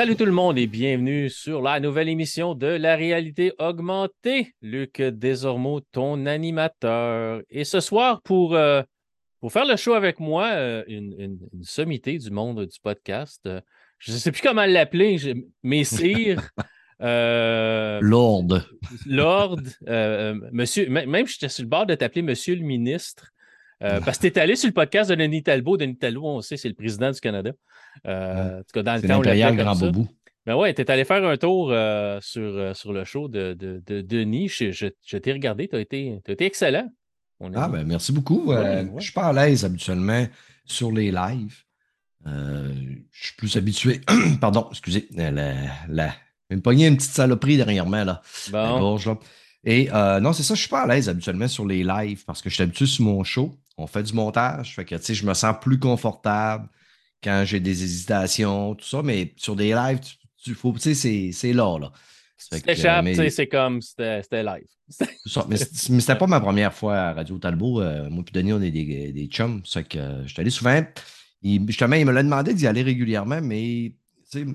Salut tout le monde et bienvenue sur la nouvelle émission de la réalité augmentée. Luc Desormeaux, ton animateur. Et ce soir, pour, euh, pour faire le show avec moi, euh, une, sommité du monde du podcast. Euh, je ne sais plus comment l'appeler, messire. Lord. Lord. monsieur, même j'étais sur le bord de t'appeler Monsieur le ministre. parce que tu es allé sur le podcast de Denis Talbot. Denis Talbot, on sait, c'est le président du Canada. Euh, en tout cas, dans le temps, on grand boubou. Ben ouais, tu es allé faire un tour euh, sur, euh, sur le show de, de, Denis. Je, t'ai regardé, tu as, été excellent. ah, ben merci beaucoup. Je ne suis pas à l'aise habituellement sur les lives. je suis plus habitué. Pardon, excusez. La, la, une poignée, une petite saloperie dernièrement. Là. Bon. Et non, c'est ça, je suis pas à l'aise habituellement sur les lives parce que je suis habitué sur mon show. On fait du montage. Fait que, je me sens plus confortable quand j'ai des hésitations, tout ça, mais sur des lives, tu, faut, tu sais, c'est là, là. C'est comme c'était live. mais c'était pas ma première fois à Radio Talbot. Euh, moi et Denis, on est des, des chums. C'est que euh, je suis allé souvent. justement, il me l'a demandé d'y aller régulièrement, mais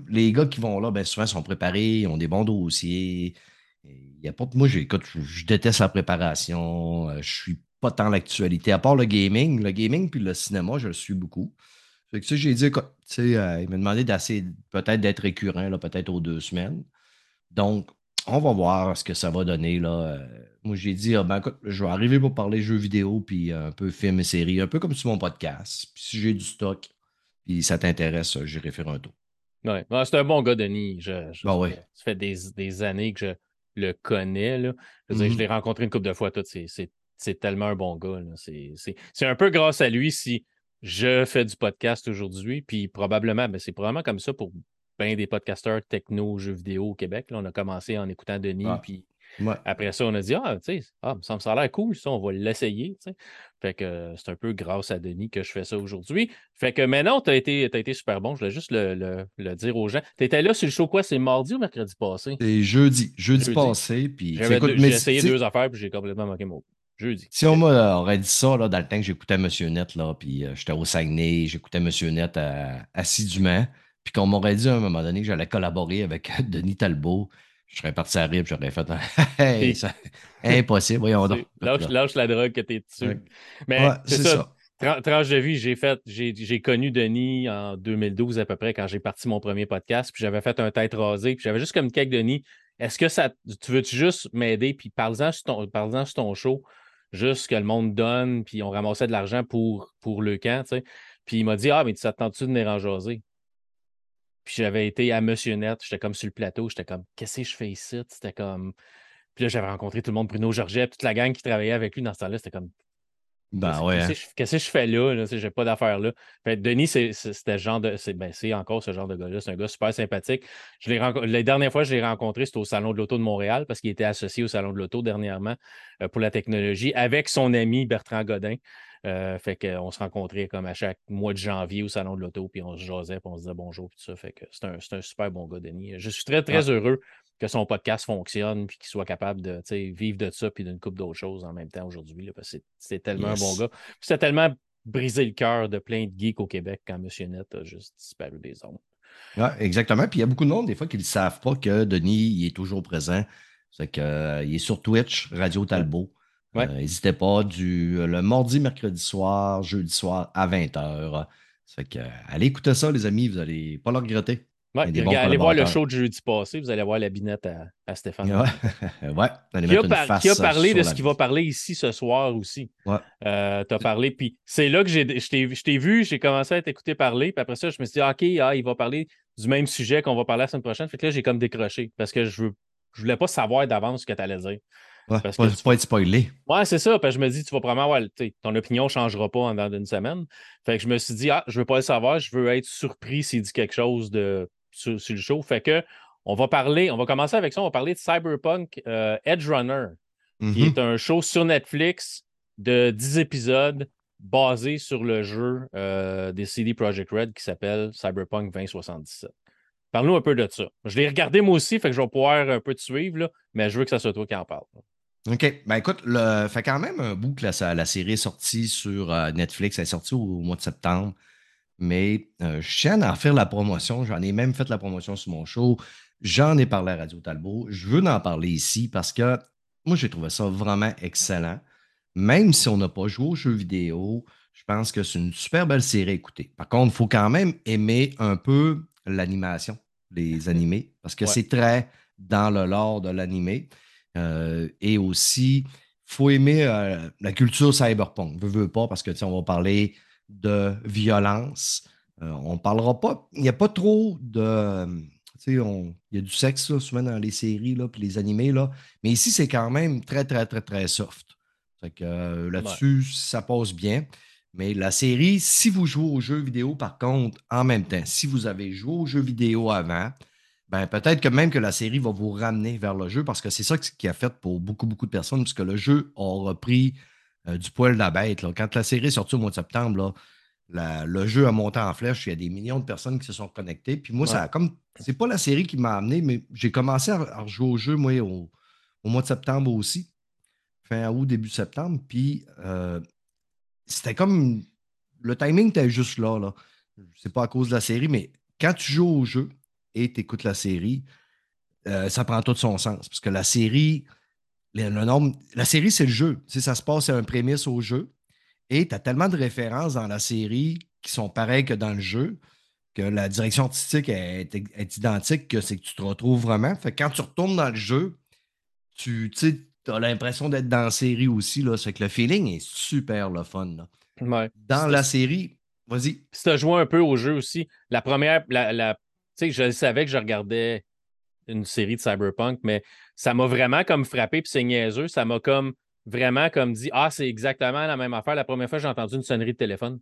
les gars qui vont là, ben, souvent sont préparés, ils ont des bons dossiers. Il y a pas, moi, je, je, déteste la préparation. Euh, je suis pas tant l'actualité. À part le gaming, le gaming puis le cinéma, je le suis beaucoup. Fait que, j'ai dit, euh, il m'a demandé d'assez, peut-être d'être récurrent, là, peut-être aux deux semaines. Donc, on va voir ce que ça va donner. Là. Euh. moi, j'ai dit, ah, ben, je vais arriver pour parler jeux vidéo, puis un peu films et séries, un peu comme sur mon podcast. Puis si j'ai du stock, puis ça t'intéresse, j'irai faire un tour. Oui, c'est un bon gars, Denis. Je, bah Ça fait des, années que je le connais. Là. Je, mm-hmm. l'ai rencontré une couple de fois. C'est tellement un bon gars. C'est un peu grâce à lui si je fais du podcast aujourd'hui, puis probablement, ben, c'est probablement comme ça pour bien des podcasteurs techno, jeux vidéo au Québec. Là, on a commencé en écoutant Denis, ah, puis après ça, on a dit Ah, tu sais, ah, ça me a l'air cool, ça, on va l'essayer. Fait que c'est un peu grâce à Denis que je fais ça aujourd'hui. Fait que maintenant, tu as été, été super bon. Je voulais juste le, dire aux gens. Tu étais là sur le show quoi C'est mardi ou mercredi passé? C'est jeudi, jeudi, passé. Puis j'ai essayé deux affaires, puis j'ai complètement manqué mon Jeudi. Si on m'aurait dit ça là, dans le temps que j'écoutais Monsieur Net, là, puis euh, j'étais au Saguenay, j'écoutais Monsieur Net euh, assidûment, puis qu'on m'aurait dit à un moment donné que j'allais collaborer avec Denis Talbot, je serais parti à rire, j'aurais fait hey, ça... impossible, voyons donc. Lâche, la drogue que t'es dessus. Mais c'est ça. Tranche de vie, j'ai fait, j'ai connu Denis en 2012 à peu près quand j'ai parti mon premier podcast, puis j'avais fait un tête rasée, puis j'avais juste comme quelques Denis. Est-ce que ça, tu veux-tu juste m'aider, puis parle-en sur ton show, juste que le monde donne, puis on ramassait de l'argent pour, pour le camp. Puis il m'a dit Ah, mais tu t'attends-tu de venir en? Puis j'avais été à Monsieur Net, j'étais comme sur le plateau, j'étais comme Qu'est-ce que je fais ici? C'était comme. Puis là, j'avais rencontré tout le monde, Bruno Georget, toute la gang qui travaillait avec lui dans ce temps-là, c'était comme ben ouais. Hein. Qu'est-ce que je fais là? là j'ai pas d'affaires là. Fait, Denis, c'était genre de. Ben, c'est encore ce genre de gars-là. C'est un gars super sympathique. Je Les dernières fois que je l'ai rencontré, c'était au Salon de l'Auto de Montréal parce qu'il était associé au Salon de l'Auto dernièrement euh, pour la technologie avec son ami Bertrand Godin. Euh, fait qu'on se rencontrait comme à chaque mois de janvier au Salon de l'Auto, puis on se jasait, puis on se disait bonjour, tout ça. Fait que c'est un, un, super bon gars, Denis. Je suis très, très heureux que son podcast fonctionne puis qu'il soit capable de vivre de ça puis d'une coupe d'autres choses en même temps aujourd'hui. Parce que c'est tellement un bon gars. C'est tellement brisé le cœur de plein de geeks au Québec quand M. Net a juste disparu des ondes. Oui, exactement. Puis il y a beaucoup de monde, des fois, qui ne savent pas que Denis il est toujours présent. C'est qu'il euh, est sur Twitch, Radio Talbot. Euh, n'hésitez pas, du, le mardi, mercredi soir, jeudi soir à 20h. C'est que, allez écouter ça, les amis, vous n'allez pas le regretter. Ouais, allez voir le show de jeudi passé, vous allez voir la binette à, Stéphane. Ouais, ouais qui, a qui, a parlé de ce qu'il va parler ici ce soir aussi. Ouais. Euh, tu as parlé, puis c'est là que je t'ai vu, j'ai commencé à t'écouter parler, puis après ça, je me suis dit, OK, ah, il va parler du même sujet qu'on va parler la semaine prochaine. Fait que là, j'ai comme décroché parce que je ne je voulais pas savoir d'avance ce que tu allais dire. Ouais, parce que pas être spoilé. Ouais, c'est ça. Parce que je me dis, tu vas probablement avoir, ton opinion ne changera pas en dans une semaine. Fait que je me suis dit, ah, je veux pas le savoir, je veux être surpris s'il dit quelque chose de sur, le show. Fait que on va parler, on va commencer avec ça, on va parler de Cyberpunk euh, Edge Runner, qui mm-hmm. est un show sur Netflix de 10 épisodes basé sur le jeu euh, des CD Projekt Red qui s'appelle Cyberpunk 2077. Parle-nous un peu de ça. Je l'ai regardé moi aussi, fait que je vais pouvoir un peu te suivre, là, mais je veux que ça soit toi qui en parle. OK. Ben écoute, le... fait quand même un bout que la, série est sortie sur euh, Netflix. Elle est sortie au mois de septembre. Mais euh, je tiens à en faire la promotion. J'en ai même fait la promotion sur mon show. J'en ai parlé à Radio Talbot. Je veux en parler ici parce que moi, j'ai trouvé ça vraiment excellent. Même si on n'a pas joué aux jeux vidéo, je pense que c'est une super belle série à écouter. Par contre, il faut quand même aimer un peu l'animation, les animés, parce que c'est très dans le lore de l'animé. Euh, et aussi, il faut aimer euh, la culture cyberpunk. Je veux pas, parce que on va parler de violence. Euh, on parlera pas. Il n'y a pas trop de. il y a du sexe souvent dans les séries là, puis les animés, là. mais ici, c'est quand même très, très, très, très soft. que là-dessus, ça passe bien. Mais la série, si vous jouez aux jeux vidéo, par contre, en même temps, si vous avez joué aux jeux vidéo avant, ben peut-être que même que la série va vous ramener vers le jeu parce que c'est ça qui a fait pour beaucoup, beaucoup de personnes, puisque le jeu a repris euh, du poil de la bête. Quand la série est sortie au mois de septembre, le jeu a monté en flèche. Il y a des millions de personnes qui se sont connectées. Puis moi, ça comme. C'est pas la série qui m'a amené, mais j'ai commencé à, jouer au jeu, moi, au, mois de septembre aussi. Fin août, début septembre. Puis euh, c'était comme. Le timing était juste là. là. C'est pas à cause de la série, mais quand tu joues au jeu et tu écoutes la série, euh, ça prend tout son sens. Parce que la série, le, nombre, la série, c'est le jeu. ça se passe, c'est un prémisse au jeu. Et tu as tellement de références dans la série qui sont pareilles que dans le jeu que la direction artistique est, identique, que c'est que tu te retrouves vraiment. Fait quand tu retournes dans le jeu, tu tu as l'impression d'être dans la série aussi. Là. C'est que le feeling est super le fun. Dans la série, vas-y. Si tu as joué un peu au jeu aussi, la première, la, la tu sais, je savais que je regardais une série de Cyberpunk, mais ça m'a vraiment comme frappé, puis c'est niaiseux. Ça m'a comme vraiment comme dit Ah, c'est exactement la même affaire. La première fois, j'ai entendu une sonnerie de téléphone.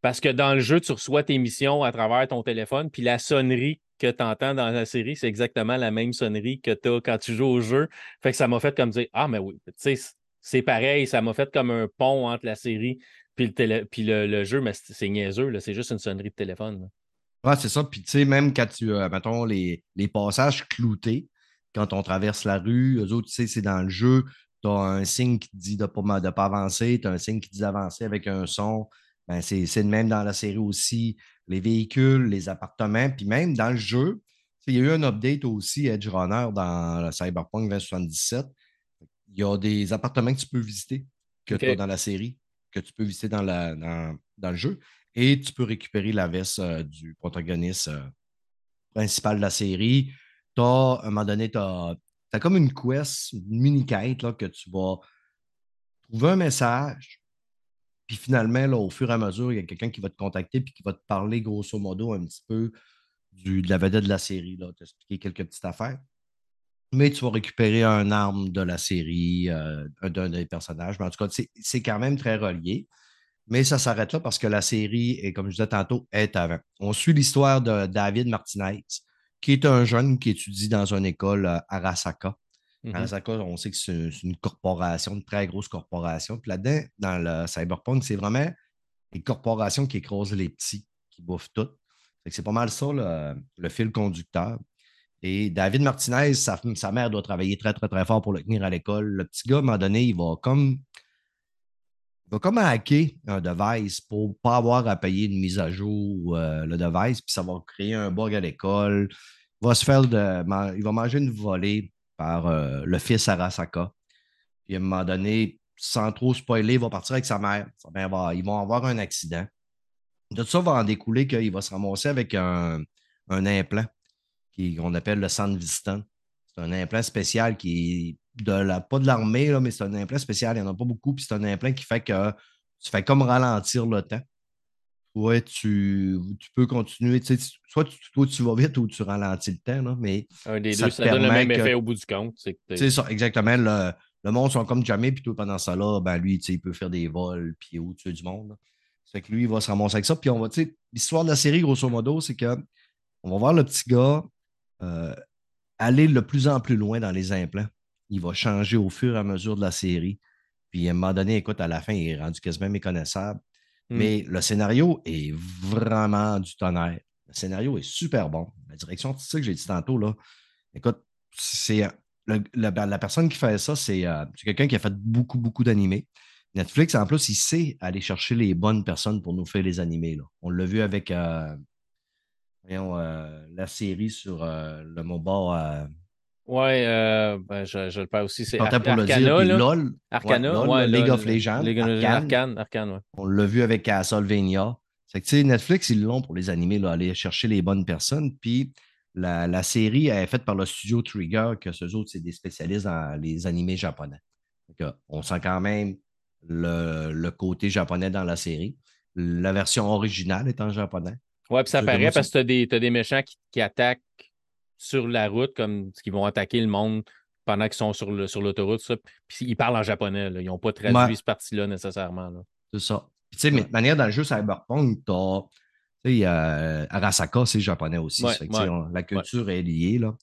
Parce que dans le jeu, tu reçois tes missions à travers ton téléphone, puis la sonnerie que tu entends dans la série, c'est exactement la même sonnerie que tu as quand tu joues au jeu. Fait que ça m'a fait comme dire Ah, mais oui, tu sais, c'est pareil, ça m'a fait comme un pont entre la série puis le, télé... puis le, jeu, mais c'est niaiseux, c'est juste une sonnerie de téléphone. Ouais, c'est ça. Puis tu sais, même quand tu, euh, mettons, les, les passages cloutés, quand on traverse la rue, eux autres, tu sais, c'est dans le jeu, tu as un signe qui te dit de ne pas, pas avancer, tu as un signe qui dit d'avancer avec un son. Ben, c'est le même dans la série aussi. Les véhicules, les appartements, puis même dans le jeu, il y a eu un update aussi Edge Runner dans le Cyberpunk 2077. Il y a des appartements que tu peux visiter que tu as dans la série, que tu peux visiter dans, la, dans, le jeu. Et tu peux récupérer la veste euh, du protagoniste euh, principal de la série. Tu as, à un moment donné, tu as, comme une quest, une mini-quête que tu vas trouver un message puis finalement, là, au fur et à mesure, il y a quelqu'un qui va te contacter puis qui va te parler grosso modo un petit peu du, de la vedette de la série, t'expliquer quelques petites affaires. Mais tu vas récupérer un arme de la série, euh, d'un des personnages. Mais en tout cas, c'est quand même très relié. Mais ça s'arrête là parce que la série, comme je disais tantôt, est avant. On suit l'histoire de David Martinez, qui est un jeune qui étudie dans une école à Arasaka, Mm on sait que c'est une corporation, une très grosse corporation. Puis là-dedans, dans le cyberpunk, c'est vraiment les corporations qui écrasent les petits, qui bouffent tout. C'est pas mal ça, le, fil conducteur. Et David Martinez, sa, mère doit travailler très, très, très fort pour le tenir à l'école. Le petit gars, à un moment donné, il va comme. Il va comme hacker un device pour ne pas avoir à payer une mise à jour euh, le device, puis ça va créer un bug à l'école. Il va se faire de. Il va manger une volée par euh, le fils Arasaka. Puis à un moment donné, sans trop spoiler, il va partir avec sa mère. ils vont avoir un accident. De ça va en découler qu'il va se ramasser avec un, implant qu'on appelle le San Vistan. C'est un implant spécial qui de la, pas de l'armée, mais c'est un implant spécial. Il n'y en a pas beaucoup. Puis c'est un implant qui fait que tu fais comme ralentir le temps. Ouais, tu, tu peux continuer. soit tu, toi, tu vas vite ou tu ralentis le temps. Là, mais Un des ça deux, ça donne le même effet au bout du compte. C'est ça, exactement. Le, le, monde sont comme jamais, puis toi, pendant ça, là, ben, lui, il peut faire des vols, puis au-dessus du monde. C'est que lui, il va se ramasser avec ça. Puis on va, tu sais, l'histoire de la série, grosso modo, c'est que on va voir le petit gars euh, aller de plus en plus loin dans les implants. Il va changer au fur et à mesure de la série. Puis à un moment donné, écoute, à la fin, il est rendu quasiment méconnaissable. Hmm. Mais le scénario est vraiment du tonnerre. Le scénario est super bon. La direction c'est ça que j'ai dit tantôt, là, écoute, c'est la, personne qui fait ça, c'est euh, quelqu'un qui a fait beaucoup, beaucoup d'animés. Netflix, en plus, il sait aller chercher les bonnes personnes pour nous faire les animés. Là. On l'a vu avec euh, la série sur le MOBA. Ouais, ben, je, le parle aussi. C'est Ar pour Arcana, le dire, LOL. Arcana, ouais, League of Legends. Arcane, Arcane, On l'a vu avec Castlevania. C'est que, Netflix, ils l'ont pour les animés, là, aller chercher les bonnes personnes. Puis la, série est faite par le studio Trigger, que ce autres, c'est des spécialistes dans les animés japonais. on sent quand même le, côté japonais dans la série. La version originale est en japonais. Oui, puis ça paraît parce que tu as, des méchants qui, attaquent sur la route, comme qui vont attaquer le monde pendant qu'ils sont sur l'autoroute. Sur puis ils parlent en japonais. Ils n'ont pas traduit cette partie-là nécessairement. C'est ça. tu sais, mais de manière dans le jeu Cyberpunk, tu as euh, Arasaka, c'est japonais aussi. la culture est liée. Là.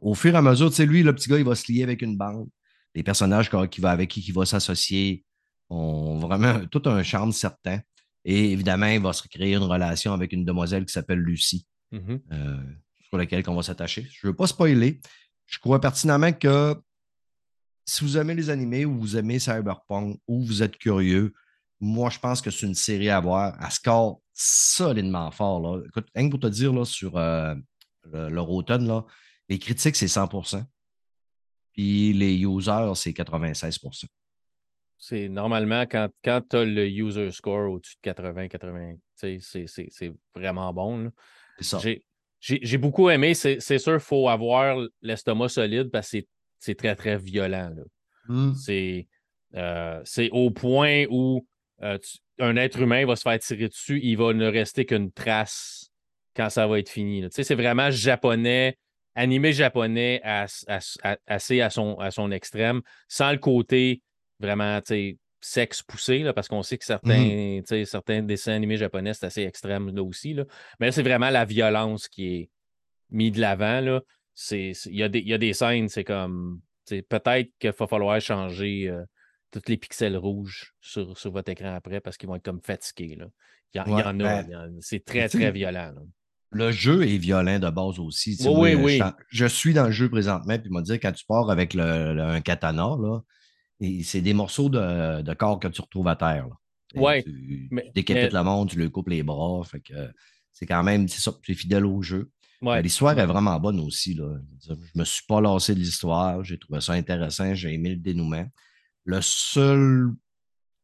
Au fur et à mesure, lui, le petit gars, il va se lier avec une bande. Les personnages qui va, avec qui il va s'associer ont vraiment tout un charme certain. Et évidemment, il va se créer une relation avec une demoiselle qui s'appelle Lucie, mm-hmm. euh, sur laquelle on va s'attacher. Je ne veux pas spoiler. Je crois pertinemment que si vous aimez les animés ou vous aimez Cyberpunk ou vous êtes curieux, moi, je pense que c'est une série à voir. Elle score solidement fort. Là. Écoute, rien que pour te dire, là, sur euh, leur automne, là, les critiques, c'est 100% Puis les users, c'est 96 C'est normalement quand, quand tu as le user score au-dessus de 80-80, c'est vraiment bon. J'ai beaucoup aimé. C'est sûr, il faut avoir l'estomac solide parce que c'est très, très violent. Mmh. Euh, c'est au point où euh, un être humain va se faire tirer dessus, il va ne rester qu'une trace quand ça va être fini. C'est vraiment japonais, animé japonais assez à son, à son extrême, sans le côté vraiment sexe poussé, là, parce qu'on sait que certains, mm-hmm. certains dessins animés japonais, c'est assez extrême là aussi. Là. Mais c'est vraiment la violence qui est mise de l'avant. Il y, y, a des scènes, c'est comme peut-être qu'il va falloir changer. Euh, tous les pixels rouges sur, votre écran après parce qu'ils vont être comme fatigués. Il, y en, a, ben, c'est très, très violent. Le jeu est violent de base aussi. Oui, oui, Je, suis dans le jeu présentement, puis il m'a dit quand tu pars avec un katana, là, c'est des morceaux de, corps que tu retrouves à terre. Oui. Tu, décapites le monde, tu lui coupes les bras. Fait que c'est quand même, c'est ça, tu es fidèle au jeu. L'histoire est vraiment bonne aussi. Là. Je me suis pas lassé de l'histoire. J'ai trouvé ça intéressant. J'ai aimé le dénouement. Le seul,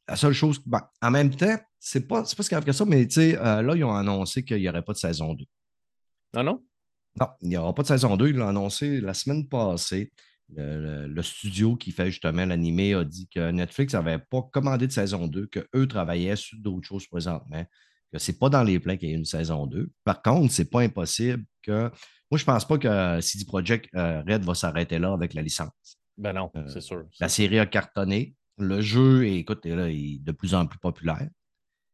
la seule chose, ben, en même temps, c'est pas, pas ce grave que ça, mais euh, là, ils ont annoncé qu'il n'y aurait pas de saison 2. Ah non? Non, il n'y aura pas de saison 2. Ils l'ont annoncé la semaine passée. Le, studio qui fait justement l'animé a dit que Netflix n'avait pas commandé de saison 2, qu'eux travaillaient sur d'autres choses présentement, que ce n'est pas dans les plans qu'il y ait une saison 2. Par contre, ce n'est pas impossible que. Moi, je ne pense pas que CD Projekt euh, Red va s'arrêter là avec la licence. Ben non, euh, c'est sûr. La série a cartonné. Le jeu, écoute, là, est de plus en plus populaire.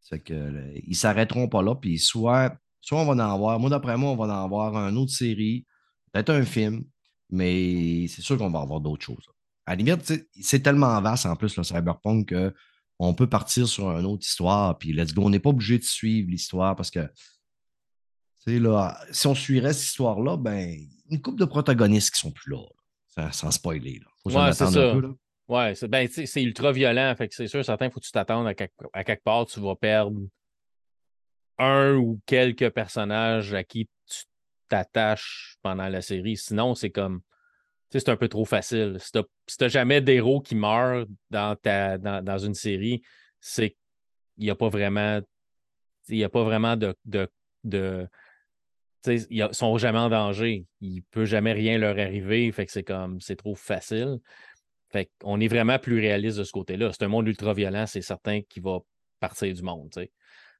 C'est que ils s'arrêteront pas là. Puis soit, soit on va en avoir, moi d'après moi, on va en avoir une autre série, peut-être un film, mais c'est sûr qu'on va avoir d'autres choses. À la limite, c'est tellement vaste en plus le cyberpunk qu'on peut partir sur une autre histoire. Puis let's go. On n'est pas obligé de suivre l'histoire parce que là, si on suivrait cette histoire-là, ben, une couple de protagonistes qui sont plus là sans spoiler. Faut ouais, c'est ça. Ouais, c'est ben, ultra violent. Fait que c'est sûr, certain, faut que tu t'attendes à, quelque part, tu vas perdre un ou quelques personnages à qui tu t'attaches pendant la série. Sinon, c'est comme. C'est un peu trop facile. Si tu n'as jamais d'héros qui meurent dans, ta, dans, une série, c'est qu'il n'y a pas vraiment. Il n'y a pas vraiment de, de, ils sont jamais en danger. Il ne peut jamais rien leur arriver. Fait que c'est comme c'est trop facile. Fait qu'on est vraiment plus réaliste de ce côté-là. C'est un monde ultra violent, c'est certain qu'il va partir du monde.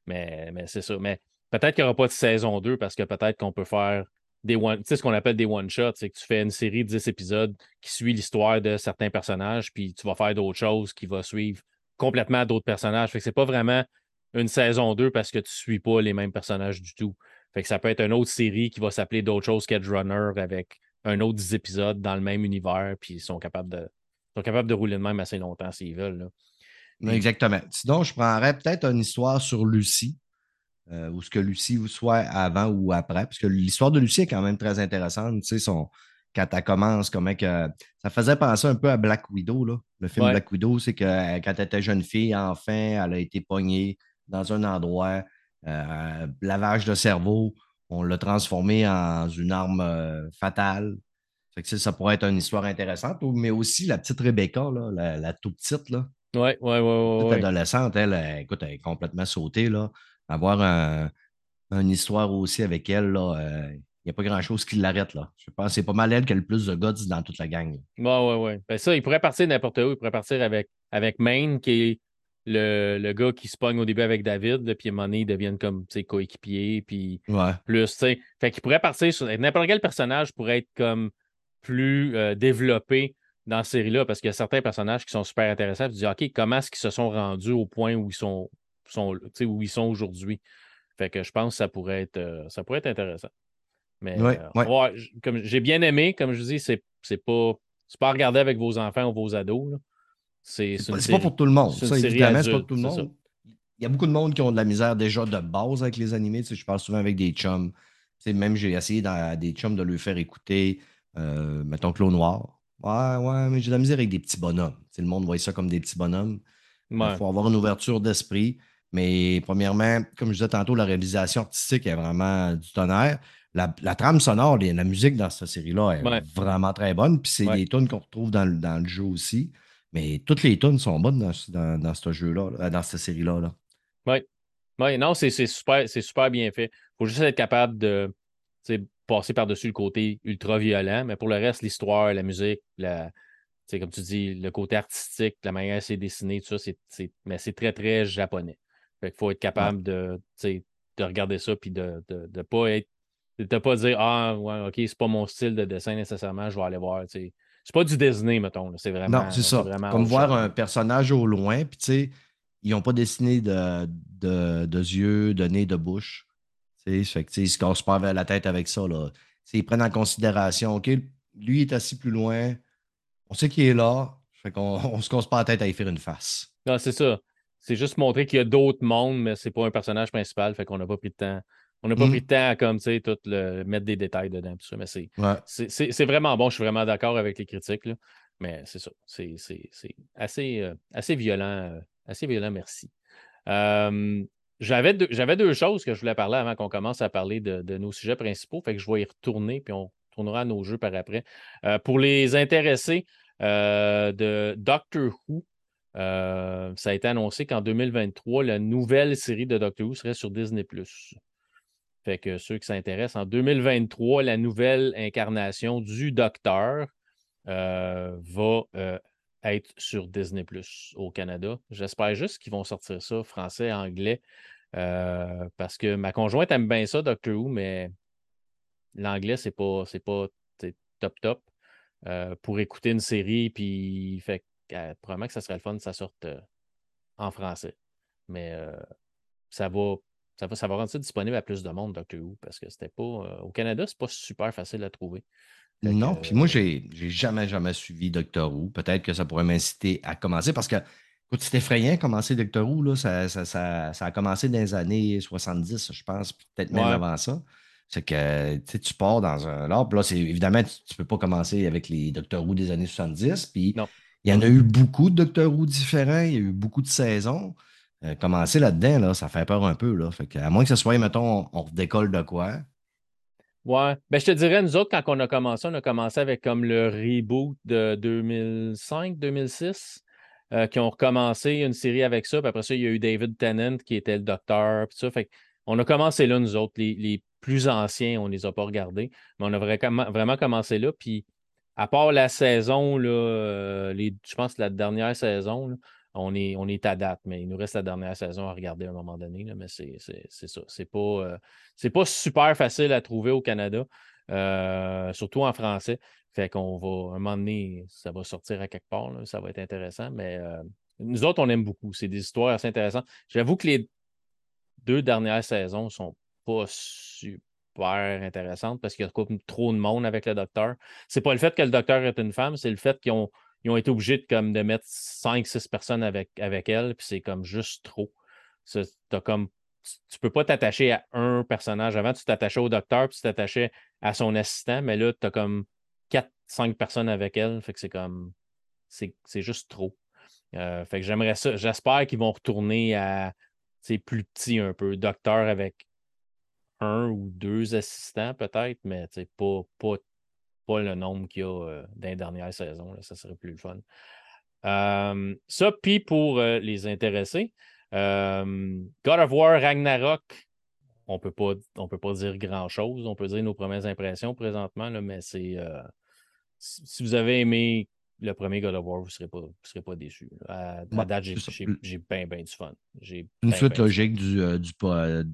Mais, mais c'est ça. Mais peut-être qu'il n'y aura pas de saison 2 parce que peut-être qu'on peut faire des one, ce qu'on appelle des one-shots, c'est que tu fais une série de 10 épisodes qui suit l'histoire de certains personnages, puis tu vas faire d'autres choses qui vont suivre complètement d'autres personnages. Fait que c'est pas vraiment une saison 2 parce que tu ne suis pas les mêmes personnages du tout. Fait que ça peut être une autre série qui va s'appeler d'autres choses qu'Edge Runner avec un autre 10 épisodes dans le même univers, puis ils sont capables de, sont capables de rouler de même assez longtemps s'ils veulent. Exactement. Sinon, je prendrais peut-être une histoire sur Lucie, euh, ou ce que Lucie soit avant ou après, parce que l'histoire de Lucie est quand même très intéressante. Tu sais, son, quand elle commence, comment que. Ça faisait penser un peu à Black Widow, là. Le film Black Widow, c'est que euh, quand elle était jeune fille, enfin, elle a été pognée dans un endroit, euh, lavage de cerveau, on l'a transformé en une arme euh, fatale. ça pourrait être une histoire intéressante, mais aussi la petite Rebecca, là, la, toute petite, là. Oui, oui, oui. Toute adolescente, elle, écoute, elle est complètement sautée, là. Avoir une histoire aussi avec elle, là, il n'y a pas grand-chose qui l'arrête. là. Je pense que c'est pas mal elle qui a le plus de guts dans toute la gang. Oui, oui, oui. Ben ça, il pourrait partir n'importe où. Il pourrait partir avec, avec Maine, qui est le, le gars qui se pogne au début avec David, puis à un moment donné, ils deviennent comme coéquipiers, puis plus, tu sais. Fait qu'il pourrait partir sur n'importe quel personnage pourrait être comme plus euh, développé dans cette série-là, parce qu'il y a certains personnages qui sont super intéressants. Tu dis, OK, comment est-ce qu'ils se sont rendus au point où ils sont, sont où ils sont aujourd'hui? Fait que je pense que ça pourrait être, euh, ça pourrait être intéressant. Mais euh, comme j'ai bien aimé, comme je dis, c'est, c'est pas. C'est pas à regarder avec vos enfants ou vos ados. C'est, pas, pour tout le monde. Ça, évidemment, c'est pas pour tout le monde. Il y a beaucoup de monde qui ont de la misère déjà de base avec les animés. je parle souvent avec des chums. même j'ai essayé dans des chums de lui faire écouter, euh, mettons, Clos Noir. Ouais, ouais, mais j'ai de la misère avec des petits bonhommes. le monde voit ça comme des petits bonhommes. Il faut avoir une ouverture d'esprit. Mais premièrement, comme je disais tantôt, la réalisation artistique est vraiment du tonnerre la, trame sonore, la musique dans cette série-là est vraiment très bonne. Puis c'est des tunes qu'on retrouve dans, le jeu aussi. Mais toutes les tunes sont bonnes dans, dans, ce jeu-là, dans cette série-là. Oui. Oui, non, c'est super, super bien fait. Il faut juste être capable de passer par-dessus le côté ultra violent. Mais pour le reste, l'histoire, la musique, la, comme tu dis, le côté artistique, la manière c'est dessiné, tout ça, c'est, mais c'est très, très japonais. Il faut être capable de, de regarder ça puis de ne pas être de pas dire Ah, ouais, OK, c'est pas mon style de dessin nécessairement, je vais aller voir. C'est pas du Disney, mettons. C'est vraiment. Non, c'est ça. Comme voir un personnage au loin, puis tu sais, ils n'ont pas dessiné de, de, yeux, de nez, de bouche. Fait que, ils se cassent pas la tête avec ça. Là. ils prennent en considération, OK, lui est assis plus loin, on sait qu'il est là, fait qu'on on se casse pas la tête à y faire une face. Non, c'est ça. C'est juste montrer qu'il y a d'autres mondes, mais c'est pas un personnage principal, fait qu'on n'a pas pris de temps on n'a pas pris de temps à comme, tout le, mettre des détails dedans. Tout ça, mais c'est vraiment bon. Je suis vraiment d'accord avec les critiques. Là. Mais c'est ça. C'est assez, euh, assez violent. Euh, assez violent, merci. J'avais deux, deux, choses que je voulais parler avant qu'on commence à parler de, nos sujets principaux. Fait que je vais y retourner, puis on tournera à nos jeux par après. Euh, pour les intéressés de Doctor Who, ça a été annoncé qu'en 2023, la nouvelle série de Doctor Who serait sur Disney. Fait que ceux qui s'intéressent, en 2023, la nouvelle incarnation du Docteur euh, va euh, être sur Disney au Canada. J'espère juste qu'ils vont sortir ça français, anglais, euh, parce que ma conjointe aime bien ça, Doctor Who, mais l'anglais, c'est pas, pas top top pour écouter une série, puis fait probablement que ça serait le fun que ça sorte en français. Mais ça va ça va, ça va rendre ça disponible à plus de monde, Doctor Who, parce que c'était pas. Euh, au Canada, c'est pas super facile à trouver. non, puis moi, j'ai jamais, jamais suivi Doctor Who. Peut-être que ça pourrait m'inciter à commencer parce que, écoute, c'est effrayant commencer Doctor Who. Là, ça, ça, a commencé dans les années 70, je pense, peut-être même avant ça. C'est que tu pars dans un là, c'est évidemment, tu ne peux pas commencer avec les Doctor Who des années 70. Puis il y en a eu beaucoup de Doctor Who différents, il y a eu beaucoup de saisons. Euh, commencer là-dedans, là, ça fait peur un peu. Là. À moins que ce soit, mettons, on, redécolle de quoi. Ouais. Ben, je te dirais, nous autres, quand on a commencé, on a commencé avec comme le reboot de 2005-2006, euh, qui ont recommencé une série avec ça. Puis après ça, il y a eu David Tennant qui était le docteur. On a commencé là, nous autres. Les, plus anciens, on ne les a pas regardés. Mais on a vraiment commencé là. Puis à part la saison, là, euh, je pense la dernière saison, on est, à date, mais il nous reste la dernière saison à regarder à un moment donné. mais c'est ça. C'est pas, euh, pas super facile à trouver au Canada, euh, surtout en français. Fait qu'on va, un moment donné, ça va sortir à quelque part. ça va être intéressant. Mais nous autres, on aime beaucoup. C'est des histoires assez intéressantes. J'avoue que les deux dernières saisons sont pas super intéressantes parce qu'il y a trop de monde avec le docteur. C'est pas le fait que le docteur est une femme, c'est le fait qu'ils ont ils ont été obligés de, comme, de mettre 5-6 personnes avec, avec elle, puis c'est comme juste trop. comme, tu peux pas t'attacher à un personnage. Avant, tu t'attachais au docteur, puis tu t'attachais à son assistant, mais là, tu as comme 4-5 personnes avec elle. Fait que c'est comme. C'est juste trop. Euh, fait que j'aimerais ça. J'espère qu'ils vont retourner à plus petit un peu. Docteur avec un ou deux assistants peut-être, mais pas, pas, pas le nombre qu'il y a euh, dans les dernières saisons. ça serait plus le fun. Euh, ça, puis pour les intéressés, God of War Ragnarok, on ne peut pas dire grand-chose. On peut dire nos premières impressions présentement, là, mais c'est. si vous avez aimé le premier God of War, vous ne serez pas, serez pas déçus. À, date, j'ai bien, bien du fun. Une suite logique du, euh, du euh,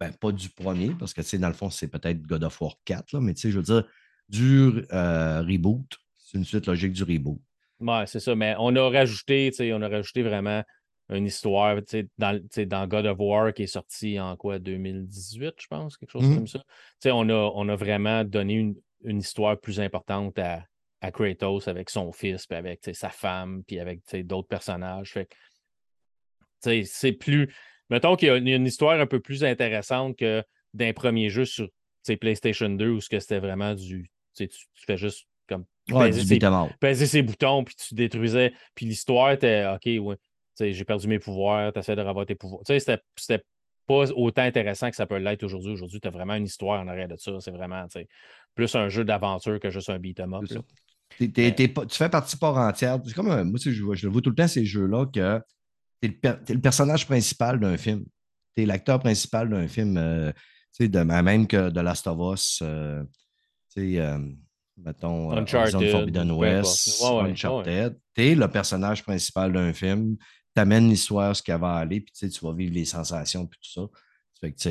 ben, pas du premier, parce que dans le fond, c'est peut-être God of War 4, là, mais je veux dire, du euh, reboot. C'est une suite logique du reboot. Ouais, c'est ça. Mais on a rajouté, on a rajouté vraiment une histoire dans, dans God of War qui est sorti en quoi 2018, je pense, quelque chose mmh comme ça. On a, on a vraiment donné une, une histoire plus importante à, à Kratos avec son fils, puis avec sa femme, puis avec d'autres personnages. Fait c'est plus. Mettons qu'il y a une, histoire un peu plus intéressante que d'un premier jeu sur PlayStation 2 où c'était vraiment du. Tu, fais juste comme peser, ses, boutons, puis tu détruisais. Puis l'histoire était OK, ouais, j'ai perdu mes pouvoirs, tu essaies de revoir tes pouvoirs. C'était pas autant intéressant que ça peut l'être aujourd'hui. Aujourd'hui, tu as vraiment une histoire en arrière de ça. C'est vraiment plus un jeu d'aventure que juste un beat'em up tu fais partie part entière. C'est comme moi, je, je, le vois tout le temps, ces jeux-là, que tu es, le personnage principal d'un film. Tu es l'acteur principal d'un film, euh, de, même que de Last of Us, euh, euh, mettons, Uncharted, Forbidden West, Uncharted. Tu es le personnage principal d'un film. Tu amènes l'histoire, ce qu'elle va aller, puis tu vas vivre les sensations, puis tout ça.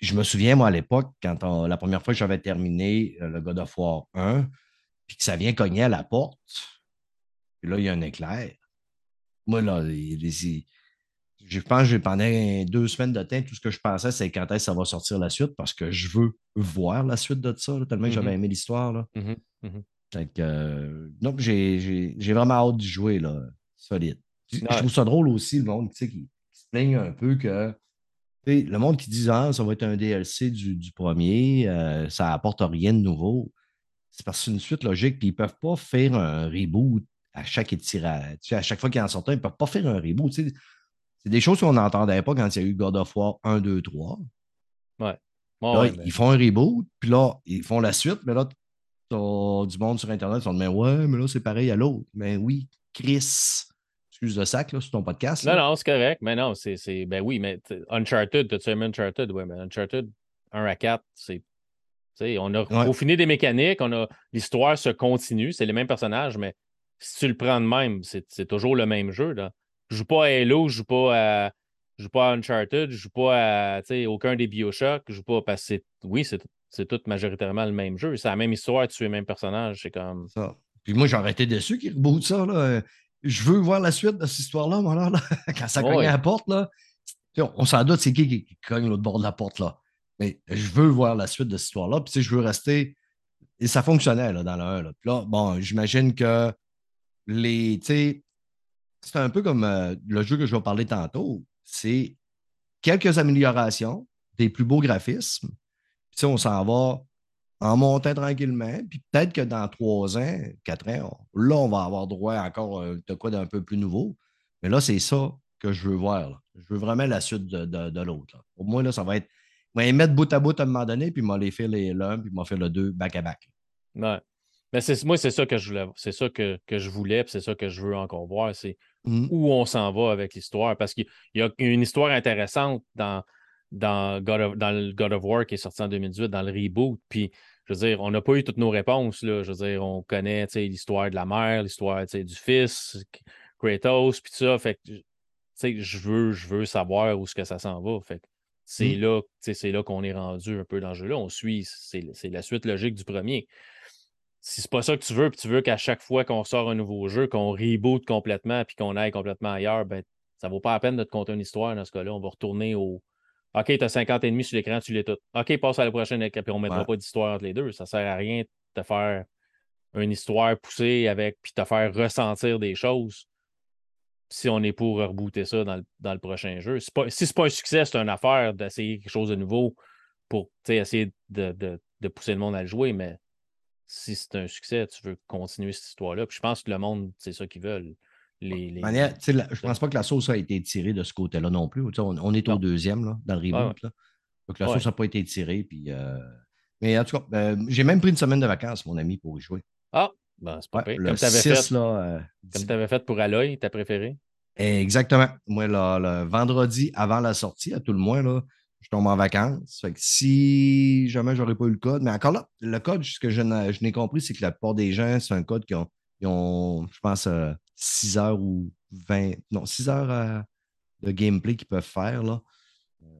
je me souviens, moi, à l'époque, quand la première fois que j'avais terminé le God of War 1, puis que ça vient cogner à la porte, puis là, il y a un éclair. Moi, là, je pense que pendant deux semaines de temps, tout ce que je pensais, c'est quand est-ce que ça va sortir la suite parce que je veux voir la suite de ça, tellement que j'avais mm-hmm. aimé l'histoire. Là. Mm-hmm. Mm-hmm. Euh, donc, j'ai vraiment hâte d'y jouer, là, solide. Je trouve ça drôle aussi, le monde qui, qui se plaigne un peu que le monde qui dit ah, ça va être un DLC du, premier, euh, ça apporte rien de nouveau c'est parce que c'est une suite logique, puis ils ne peuvent pas faire un reboot à chaque étirage. Tu sais, à chaque fois qu'il en sort un, ils ne peuvent pas faire un reboot. c'est des choses qu'on n'entendait pas quand il y a eu God of War 1, 2, 3. Ouais. là, Ils font un reboot, puis là, ils font la suite, mais là, tu as du monde sur Internet qui sont mais ouais, mais là, c'est pareil à l'autre. Mais oui, Chris. Excuse le sac, là, sur ton podcast. Non, non, c'est correct. Mais non, c'est. Ben oui, mais Uncharted, tu as Uncharted? Oui, mais Uncharted 1 à 4, c'est on a peaufiné des mécaniques, on a l'histoire se continue, c'est les mêmes personnages, mais si tu le prends de même, c'est toujours le même jeu. Là. Je joue pas à Halo, je joue pas à, je joue pas à Uncharted, je joue pas à aucun des Bioshock, je joue pas parce que oui, c'est tout majoritairement le même jeu. C'est la même histoire, tu es le même personnage. C'est comme. Ça. Puis moi, j'aurais été déçu qu'ils rebootent ça. Là. Je veux voir la suite de cette histoire-là, là, Quand ça cogne à la porte, là, on s'en doute, c'est qui qui cogne l'autre bord de la porte là. Mais je veux voir la suite de cette histoire-là. Puis, je veux rester. Et ça fonctionnait là, dans le 1. Là. Puis là, bon, j'imagine que les. C'est un peu comme euh, le jeu que je vais parler tantôt. C'est quelques améliorations, des plus beaux graphismes. Puis, on s'en va en montant tranquillement. Puis peut-être que dans trois ans, quatre ans, là, on va avoir droit encore euh, de quoi d'un peu plus nouveau. Mais là, c'est ça que je veux voir. Je veux vraiment la suite de, l'autre. Pour moi, là, ça va être vais les mettre bout à bout à un moment donné, puis m'a les fait l'un, puis m'a fait le deux back-à-back. Ouais. Mais moi, c'est ça que je voulais, c'est ça que, je voulais, puis c'est ça que je veux encore voir, c'est mmh. où on s'en va avec l'histoire. Parce qu'il y a une histoire intéressante dans, dans, God of, dans le God of War qui est sorti en 2018, dans le reboot. Puis, je veux dire, on n'a pas eu toutes nos réponses. Là. Je veux dire, on connaît l'histoire de la mère, l'histoire du fils, Kratos, puis tout ça. Fait que, je veux, je veux savoir où est-ce que ça s'en va. Fait c'est mmh. là, là qu'on est rendu un peu dans le jeu-là. On suit, c'est la suite logique du premier. Si c'est pas ça que tu veux, puis tu veux qu'à chaque fois qu'on sort un nouveau jeu, qu'on reboot complètement, puis qu'on aille complètement ailleurs, ben, ça vaut pas la peine de te conter une histoire dans ce cas-là. On va retourner au OK, tu as 50 ennemis sur l'écran, tu les tout. OK, passe à la prochaine, puis on ne mettra pas d'histoire entre les deux. Ça sert à rien de te faire une histoire poussée avec, puis te faire ressentir des choses si on est pour rebooter ça dans le, prochain jeu. Si pas, si ce n'est pas un succès, c'est une affaire d'essayer quelque chose de nouveau pour essayer de, pousser le monde à le jouer, mais si c'est un succès, tu veux continuer cette histoire-là. Puis je pense que le monde, c'est ça qu'ils veulent. Les, les... Manière, je pense pas que la sauce a été tirée de ce côté-là non plus. On, on, est au deuxième là, dans le reboot. Là. Donc la sauce n'a pas été tirée. Puis, euh... Mais en tout cas, euh, j'ai même pris une semaine de vacances, mon ami, pour y jouer. Ah, ben, c'est pas pire. Comme tu avais, fait, là, euh, avais fait pour Aloy, ta préférée? Exactement. Moi, là, le vendredi avant la sortie, à tout le moins, là, je tombe en vacances. Fait que si jamais j'aurais pas eu le code, mais encore là, le code, ce que je n'ai compris, c'est que la plupart des gens, c'est un code qui ont, ont je pense, 6 euh, heures ou 20, non, 6 heures euh, de gameplay qu'ils peuvent faire. Là.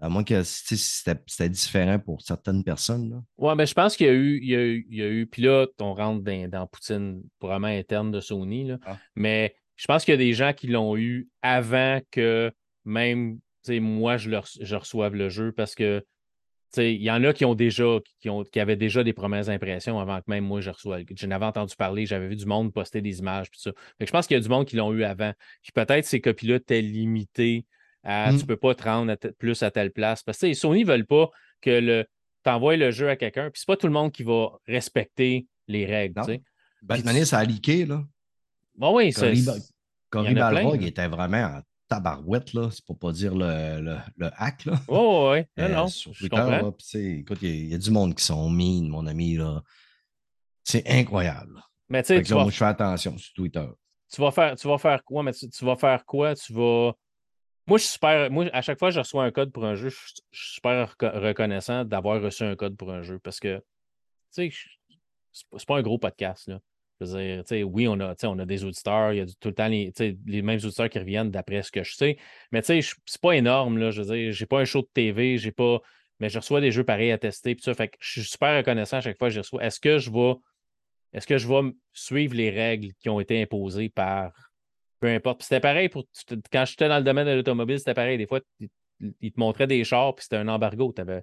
À moins que c'était différent pour certaines personnes. Là. Ouais, mais je pense qu'il y a eu, il y a eu, il y a eu, puis là, on rentre dans, dans Poutine vraiment interne de Sony. Là. Ah. Mais je pense qu'il y a des gens qui l'ont eu avant que même moi, je, leur, je reçoive le jeu parce que il y en a qui ont déjà, qui, ont, qui avaient déjà des premières impressions avant que même moi je reçoive. Je n'avais entendu parler, j'avais vu du monde poster des images, tout ça. je pense qu'il y a du monde qui l'ont eu avant. Puis peut-être ces copies-là étaient limitées à tu ne mmh. peux pas te rendre plus à telle place. Parce que Sony ne veulent pas que le envoies le jeu à quelqu'un, puis c'est pas tout le monde qui va respecter les règles. Batman, ça a leaké, là. Bon, oui, Balrog, était vraiment en tabarouette, là. C'est pour pas dire le, le, hack, là. Oh, oui, non, euh, non. Sur Twitter, là, écoute, il y, a du monde qui sont mean, mon ami, là. C'est incroyable. Mais tu sais, moi, je fais attention sur Twitter. Tu vas faire, tu vas faire quoi? Mais tu, vas faire quoi? Tu vas. Moi, je suis super. Moi, à chaque fois que je reçois un code pour un jeu, je, suis super reconnaissant d'avoir reçu un code pour un jeu parce que, tu sais, c'est pas un gros podcast, là oui, on a, on a des auditeurs, il y a tout le temps les, les mêmes auditeurs qui reviennent d'après ce que je sais. Mais c'est pas énorme, là. Je veux dire, j'ai pas un show de TV, j'ai pas. Mais je reçois des jeux pareils à tester. Fait je suis super reconnaissant à chaque fois que je reçois. Est-ce que je vais. Est-ce que je vais suivre les règles qui ont été imposées par. Peu importe? c'était pareil pour. Quand j'étais dans le domaine de l'automobile, c'était pareil. Des fois, ils te montraient des chars, puis c'était un embargo. Tu n'as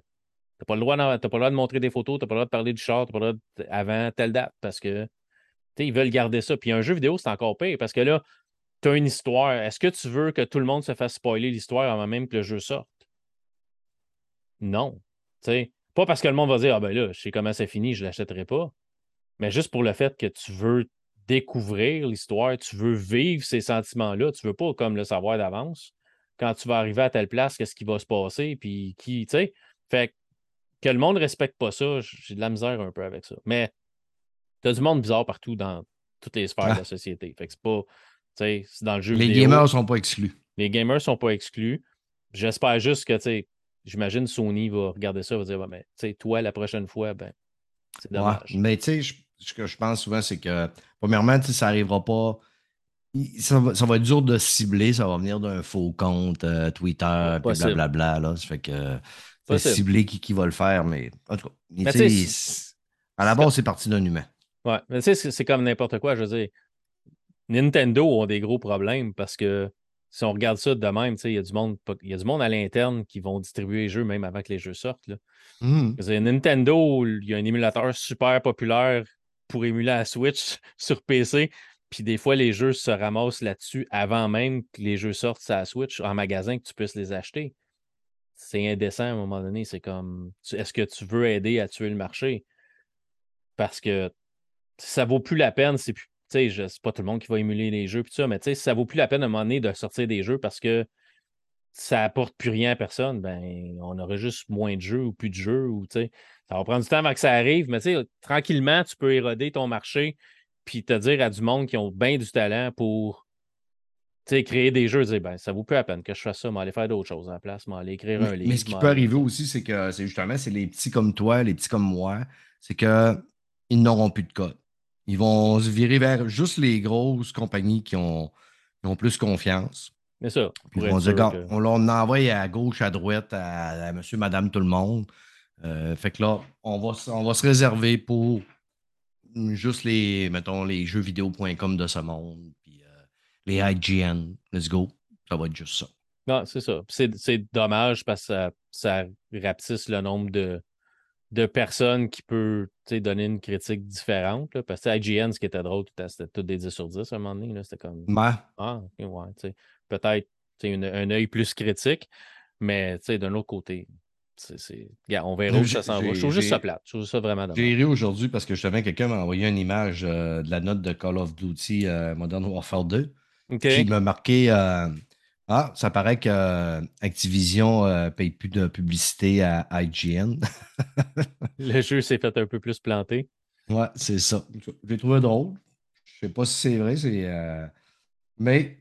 pas le droit de montrer des photos, tu n'as pas le droit de parler du char, tu n'as pas le droit de, avant telle date parce que ils veulent garder ça. Puis un jeu vidéo, c'est encore pire parce que là, tu as une histoire. Est-ce que tu veux que tout le monde se fasse spoiler l'histoire avant même que le jeu sorte? Non. sais, pas parce que le monde va dire Ah ben là, je sais comment c'est fini, je ne l'achèterai pas. Mais juste pour le fait que tu veux découvrir l'histoire, tu veux vivre ces sentiments-là, tu veux pas comme le savoir d'avance. Quand tu vas arriver à telle place, qu'est-ce qui va se passer, puis qui, tu sais. Fait que le monde respecte pas ça, j'ai de la misère un peu avec ça. Mais tu as du monde bizarre partout dans toutes les sphères de la ah. société. Fait que c'est pas. C'est dans le jeu Les gamers ne sont pas exclus. Les gamers ne sont pas exclus. J'espère juste que, tu sais, j'imagine Sony va regarder ça et va dire, ben, tu sais, toi, la prochaine fois, ben, c'est dommage. mais tu sais, ce que je pense souvent, c'est que, premièrement, ça n'arrivera pas. Ça va, ça va, être dur de cibler, ça va venir d'un faux compte euh, Twitter, puis blablabla. Là, ça fait que c'est cibler qui, qui va le faire, mais en tout cas, à la base, c'est parti d'un humain. Ouais, mais tu sais, c'est comme n'importe quoi. Je veux dire, Nintendo ont des gros problèmes parce que si on regarde ça de même, il y, a du monde, y a du monde à l'interne qui vont distribuer les jeux même avant que les jeux sortent. Là. Mmh. Nintendo, il y a un émulateur super populaire pour émuler la Switch sur PC. Puis des fois, les jeux se ramassent là-dessus avant même que les jeux sortent sur la Switch en magasin que tu puisses les acheter. C'est indécent à un moment donné. C'est comme est-ce que tu veux aider à tuer le marché? Parce que ça vaut plus la peine. C'est plus, c'est pas tout le monde qui va émuler les jeux, puis ça, mais ça vaut plus la peine à un moment donné de sortir des jeux parce que ça apporte plus rien à personne, ben, on aurait juste moins de jeux ou plus de jeux. Ou, ça va prendre du temps avant que ça arrive, mais tranquillement, tu peux éroder ton marché puis te dire à du monde qui ont bien du talent pour créer des jeux, dire ben, ça vaut plus la peine que je fasse ça, mais aller faire d'autres choses la place, aller écrire un livre. Mais ce qui peut arriver aussi, c'est que c'est justement c'est les petits comme toi, les petits comme moi, c'est qu'ils n'auront plus de code. Ils vont se virer vers juste les grosses compagnies qui ont, ont plus confiance. Mais ça. Puis on, on envoie à gauche, à droite, à, monsieur, madame, tout le monde. Euh, fait que là, on va, on va se réserver pour juste les, mettons, les jeuxvideo.com de ce monde, puis euh, les IGN. Let's go. Ça va être juste ça. Non, c'est ça. C'est dommage parce que ça, ça rapetisse le nombre de, de personnes qui peut donner une critique différente. parce que IGN, ce qui était drôle, c'était tout des 10 sur 10 à un moment donné. C'était comme. Ah, ouais, peut-être un œil plus critique, mais d'un autre côté, on verra où ça s'en va. Je trouve juste ça plate. Je trouve ça vraiment. J'ai ri aujourd'hui parce que justement, quelqu'un m'a envoyé une image euh, de la note de Call of Duty euh, Modern Warfare 2 qui m'a marqué euh, Ah, ça paraît que Activision ne paye plus de publicité à IGN. Le jeu s'est fait un peu plus planter. Ouais, c'est ça. J'ai trouvé drôle. Je sais pas si c'est vrai, c'est. Mais,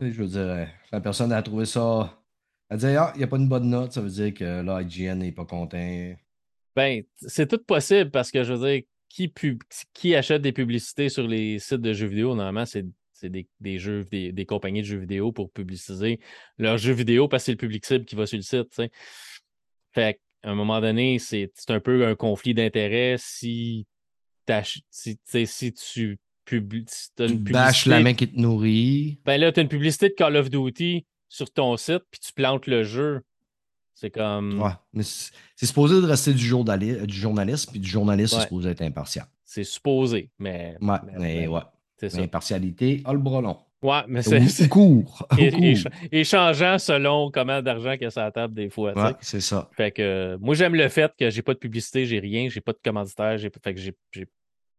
je veux dire, la personne a trouvé ça elle dit Ah, il n'y a pas une bonne note, ça veut dire que là, IGN n'est pas content. Ben, c'est tout possible parce que je veux dire, qui, qui achète des publicités sur les sites de jeux vidéo, normalement, c'est des, jeux, des, compagnies de jeux vidéo pour publiciser leurs jeux vidéo parce que c'est le public cible qui va sur le site. Fait qu'à un moment donné, c'est un peu un conflit d'intérêts si, si, si tu publies. tu bâches la main qui te nourrit. Ben là, tu as une publicité de Call of Duty sur ton site, puis tu plantes le jeu. C'est comme. Ouais, mais c'est supposé de rester du, journaliste, du journaliste, puis du journaliste, c'est supposé être impartial. C'est supposé, mais. Ouais, mais, ouais. C'est ça. L'impartialité a le bras long. Ouais, mais c'est. court. et, changeant selon comment d'argent qu'il y a sur la table des fois. Ouais, c'est ça. Fait que moi, j'aime le fait que j'ai pas de publicité, j'ai rien, j'ai pas de commanditaire, fait que j'ai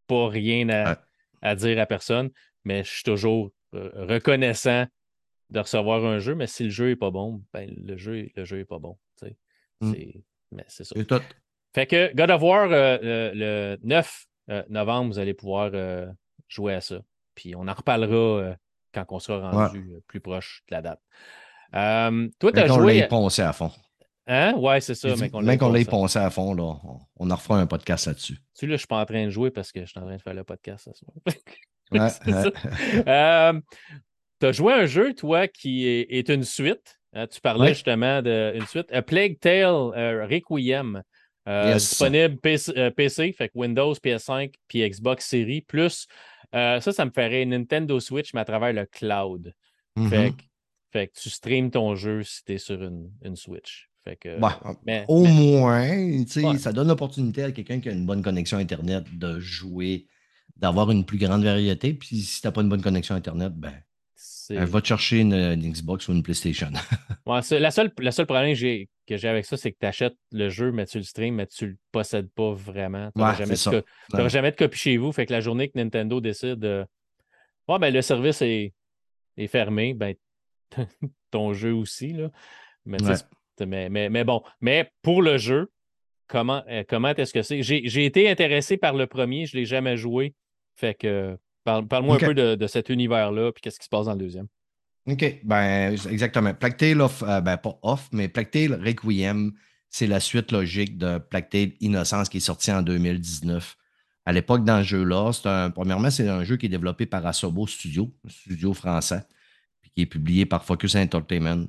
pas rien à, à, dire à personne, mais je suis toujours euh, reconnaissant de recevoir un jeu, mais si le jeu n'est pas bon, ben, le jeu le jeu est pas bon. Hmm. Mais c'est ça. Fait que God of War, euh, le 9 euh, novembre, vous allez pouvoir euh, jouer à ça. Puis on en reparlera quand on sera rendu plus proche de la date. toi, tu as joué. l'a poncé à fond. Hein? Ouais, c'est ça. Mais qu'on l'ait poncé à fond, là, on, en refera un podcast là-dessus. Tu là, je suis pas en train de jouer parce que je suis en train de faire le podcast ce soir. ouais, tu as joué un jeu, toi, qui est, une suite. Hein, tu parlais justement d'une suite. A Plague Tale euh, Requiem. Euh, disponible PC, euh, PC, fait que Windows, PS5 puis Xbox Series. Plus, ça, ça me ferait Nintendo Switch, mais à travers le cloud. Mm-hmm. fait, que, tu streams ton jeu si tu es sur une, Switch. Fait que, au moins, ça donne l'opportunité à quelqu'un qui a une bonne connexion Internet de jouer, d'avoir une plus grande variété. Puis si tu n'as pas une bonne connexion Internet, ben, va te chercher une, Xbox ou une PlayStation. ouais, la seule, le seul problème que j'ai avec ça, c'est que tu achètes le jeu, mais tu le stream, mais tu ne le possèdes pas vraiment. Tu n'auras jamais, de copie chez vous. Fait que la journée que Nintendo décide euh, ben, le service est, fermé, ben, ton jeu aussi. Là. Mais, mais, mais, bon, mais pour le jeu, comment, euh, comment est-ce que c'est? J'ai été intéressé par le premier, je ne l'ai jamais joué. Fait que Parle-moi un peu de, cet univers-là, puis qu'est-ce qui se passe dans le deuxième. OK, ben exactement. Plague off, euh, ben pas off, mais Plague Requiem, c'est la suite logique de Plague Innocence qui est sorti en 2019. À l'époque, dans ce jeu-là, un, premièrement, c'est un jeu qui est développé par Asobo Studio, un studio français, puis qui est publié par Focus Entertainment.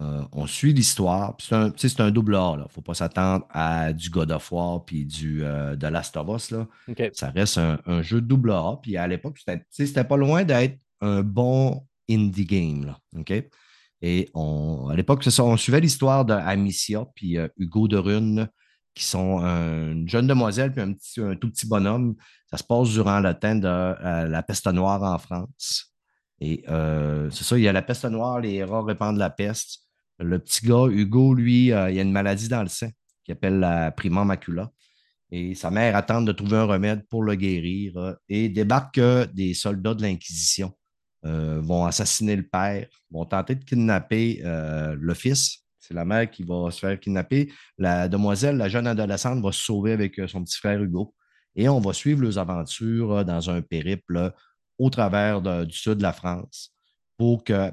Euh, on suit l'histoire. C'est un, double A. Il ne faut pas s'attendre à du God of War puis du, euh, de Last of Us. Là. Ça reste un, jeu double A. Puis à l'époque, c'était pas loin d'être un bon indie game. Là. Et on, à l'époque, on suivait l'histoire d'Amicia puis euh, Hugo de Rune, qui sont une jeune demoiselle puis un, petit, un tout petit bonhomme. Ça se passe durant le temps de la peste noire en France. Et c'est ça, il y a la peste noire, les rats répandent la peste. Le petit gars, Hugo, lui, euh, il a une maladie dans le sein qui appelle la prima macula. Et sa mère attend de trouver un remède pour le guérir euh, et débarque que des soldats de l'Inquisition euh, vont assassiner le père, vont tenter de kidnapper le fils. C'est la mère qui va se faire kidnapper. La demoiselle, la jeune adolescente, va se sauver avec son petit frère Hugo. Et on va suivre leurs aventures dans un périple au travers du sud de la France pour que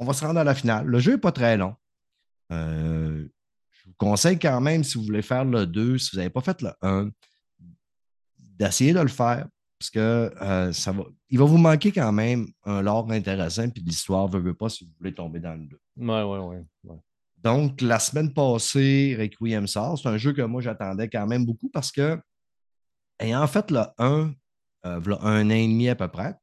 on va se rendre à la finale. Le jeu n'est pas très long. Euh, je vous conseille quand même, si vous voulez faire le 2, si vous n'avez pas fait le 1, d'essayer de le faire. Parce que euh, ça va, il va vous manquer quand même un lore intéressant, puis l'histoire ne veut, pas si vous voulez tomber dans le 2. Oui, oui, oui. Donc, la semaine passée, Requiem sort. C'est un jeu que moi, j'attendais quand même beaucoup parce que, ayant fait le 1, euh, un an et demi à peu près,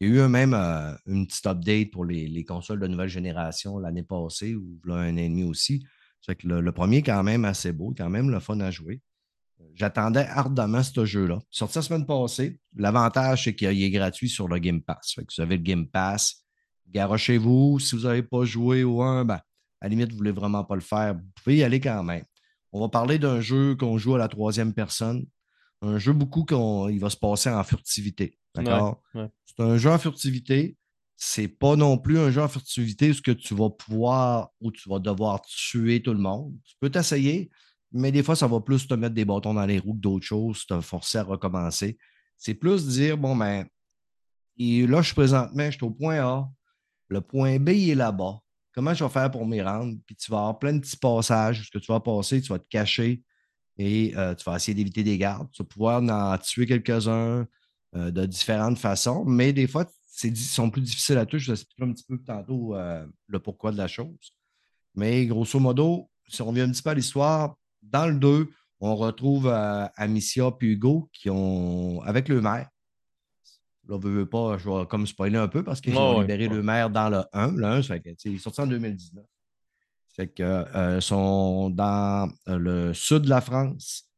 il y a eu même euh, une petite update pour les, consoles de nouvelle génération l'année passée, ou là, un an et demi aussi. C'est que le, premier, quand même, assez beau, quand même le fun à jouer. J'attendais ardemment ce jeu-là. Sorti la semaine passée. L'avantage, c'est qu'il est gratuit sur le Game Pass. Fait que vous avez le Game Pass. Garochez-vous. Si vous n'avez pas joué au 1, ben, la limite, vous ne voulez vraiment pas le faire, vous pouvez y aller quand même. On va parler d'un jeu qu'on joue à la troisième personne. Un jeu beaucoup qu'il va se passer en furtivité. D'accord? C'est un jeu en furtivité. C'est pas non plus un jeu en furtivité où tu vas pouvoir ou tu vas devoir tuer tout le monde. Tu peux t'essayer, mais des fois, ça va plus te mettre des bâtons dans les roues que d'autres choses, te forcer à recommencer. C'est plus dire, bon, ben, et là, je suis présentement, je suis au point A. Le point B est là-bas. Comment je vais faire pour m'y rendre? Puis tu vas avoir plein de petits passages. Ce que tu vas passer, tu vas te cacher et euh, tu vas essayer d'éviter des gardes. Tu vas pouvoir en tuer quelques-uns euh, de différentes façons, mais des fois, ils sont plus difficiles à toucher. Je vous expliquerai un petit peu tantôt euh, le pourquoi de la chose. Mais grosso modo, si on revient un petit peu à l'histoire, dans le 2, on retrouve Amicia et Hugo qui ont, avec le maire, Là, je veux pas, je vais comme spoiler un peu parce qu'ils ont libéré le maire dans le 1. Le 1, c'est est sorti en 2019. C'est qu'ils euh, sont dans euh, le sud de la France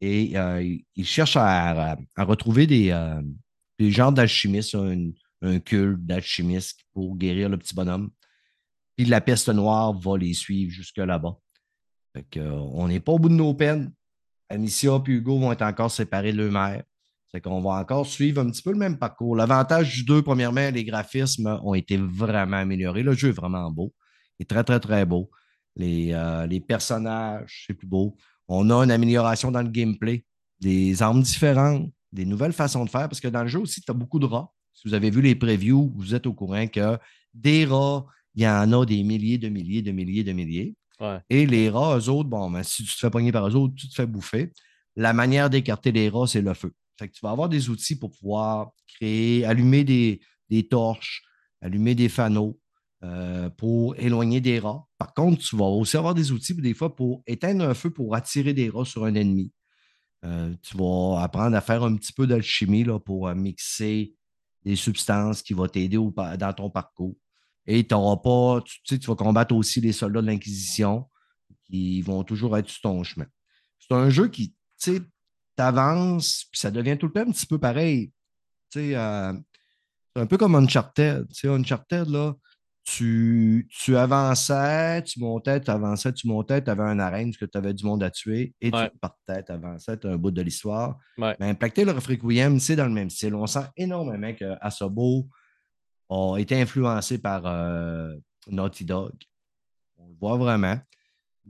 et euh, ils cherchent à, retrouver des, des genres d'alchimistes, un, un, culte d'alchimistes pour guérir le petit bonhomme. Puis la peste noire va les suivre jusque là-bas. on n'est pas au bout de nos peines. Amicia et Hugo vont être encore séparés de leur mère. C'est qu'on va encore suivre un petit peu le même parcours. L'avantage du 2, premièrement, les graphismes ont été vraiment améliorés. Le jeu est vraiment beau. Il est très, très, très beau. Les, euh, les personnages, c'est plus beau. On a une amélioration dans le gameplay, des armes différentes, des nouvelles façons de faire, parce que dans le jeu aussi, tu as beaucoup de rats. Si vous avez vu les previews, vous êtes au courant que des rats, il y en a des milliers, de milliers, de milliers, de milliers. Et les rats, eux autres, bon, ben, si tu te fais pogner par eux autres, tu te fais bouffer. La manière d'écarter les rats, c'est le feu. Fait que tu vas avoir des outils pour pouvoir créer, allumer des, torches, allumer des fanaux euh, pour éloigner des rats. Par contre, tu vas aussi avoir des outils des fois pour éteindre un feu pour attirer des rats sur un ennemi. Euh, tu vas apprendre à faire un petit peu d'alchimie pour euh, mixer des substances qui vont t'aider dans ton parcours. Et tu n'auras pas, tu, sais, tu vas combattre aussi les soldats de l'Inquisition qui vont toujours être sur ton chemin. C'est un jeu qui, tu sais, avances, puis ça devient tout le temps un petit peu pareil. Euh, c'est un peu comme Uncharted. Tu Uncharted, là, tu, tu avançais, tu montais, tu avançais, tu montais, tu avais un arène parce que tu avais du monde à tuer et tu partais, tu avançais, tu as un bout de l'histoire. Mais Impacter le Requiem, c'est dans le même style. On sent énormément que Asobo a été influencé par euh, Naughty Dog. On le voit vraiment.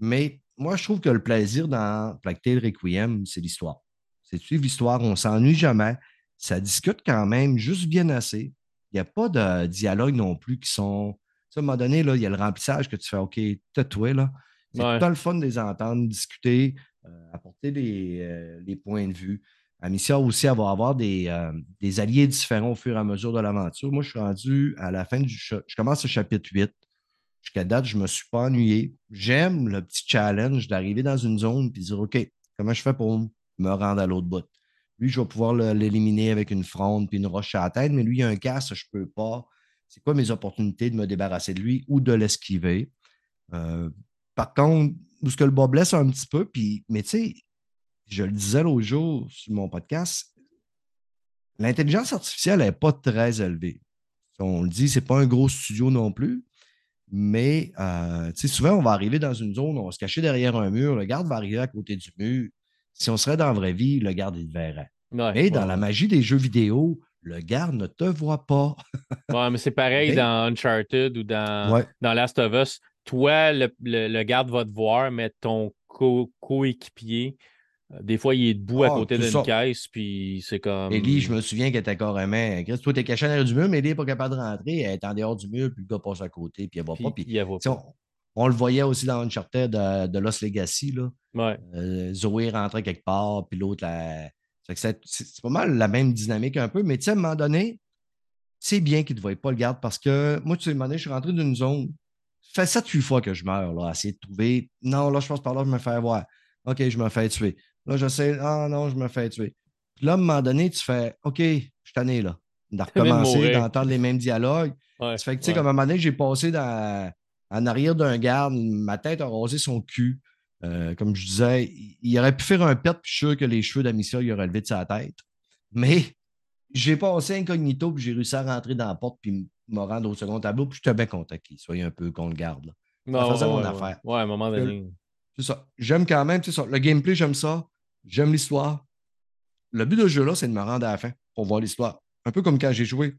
Mais moi, je trouve que le plaisir dans Placter Requiem, c'est l'histoire. C'est suivre l'histoire, on s'ennuie jamais. Ça discute quand même juste bien assez. Il n'y a pas de dialogue non plus qui sont. À un moment donné, là, il y a le remplissage que tu fais OK, tatoué, là. C'est tout le fun de les entendre, discuter, euh, apporter euh, des, points de vue. Amicia aussi, elle va avoir euh, des, alliés différents au fur et à mesure de l'aventure. Moi, je suis rendu à la fin du. Je commence le chapitre 8. Jusqu'à date, je ne me suis pas ennuyé. J'aime le petit challenge d'arriver dans une zone et de dire OK, comment je fais pour me rendre à l'autre bout? Lui, je vais pouvoir l'éliminer avec une fronde puis une roche à la tête, mais lui, il a un casse, je ne peux pas. C'est quoi mes opportunités de me débarrasser de lui ou de l'esquiver? Euh, par contre, où ce que le bas blesse un petit peu, puis, mais tu sais, je le disais l'autre jour sur mon podcast, l'intelligence artificielle n'est pas très élevée. On le dit, ce n'est pas un gros studio non plus, mais euh, souvent, on va arriver dans une zone, on va se cacher derrière un mur, le garde va arriver à côté du mur, si on serait dans la vraie vie, le garde, il verrait. mais dans la magie des jeux vidéo, le garde ne te voit pas. ouais, mais c'est pareil dans Uncharted ou dans, dans Last of Us. Toi, le, garde va te voir, mais ton coéquipier, euh, des fois, il est debout à ah, côté d'une caisse, puis c'est comme. Ellie, je me souviens qu'elle était carrément. Chris, toi, t'es caché en arrière du mur, mais Ellie n'est pas capable de rentrer. Elle est en dehors du mur, puis le gars passe à côté, puis elle va pas. Puis, il va pas. On le voyait aussi dans Uncharted de, de Lost Legacy. Là. Ouais. Euh, Zoé rentrait quelque part, puis l'autre, c'est pas mal la même dynamique un peu, mais tu sais, à un moment donné, c'est bien qu'il ne te voie pas le garde parce que moi, tu sais, à un moment donné, je suis rentré dans une zone. Ça fait 7-8 fois que je meurs, là, à essayer de trouver. Non, là, je pense par là, je me fais avoir. OK, je me fais tuer. Là, j'essaie. Ah non, je me fais tuer. Puis là, à un moment donné, tu fais OK, je suis tanné, là. De recommencer, d'entendre les mêmes dialogues. Ouais, ça fait que, tu sais, comme à un moment donné, j'ai passé dans en arrière d'un garde, ma tête a rasé son cul. Euh, comme je disais, il aurait pu faire un pet, puis je suis sûr que les cheveux d'Amicia, il aurait levé de sa tête. Mais j'ai passé incognito, puis j'ai réussi à rentrer dans la porte, puis me rendre au second tableau, puis je suis bien content qu'il soit un peu qu'on le garde. Ça faisait mon ouais, affaire. Ouais, à un moment donné. C'est ça. J'aime quand même, c'est ça. Le gameplay, j'aime ça. J'aime l'histoire. Le but de ce jeu-là, c'est de me rendre à la fin pour voir l'histoire. Un peu comme quand j'ai joué.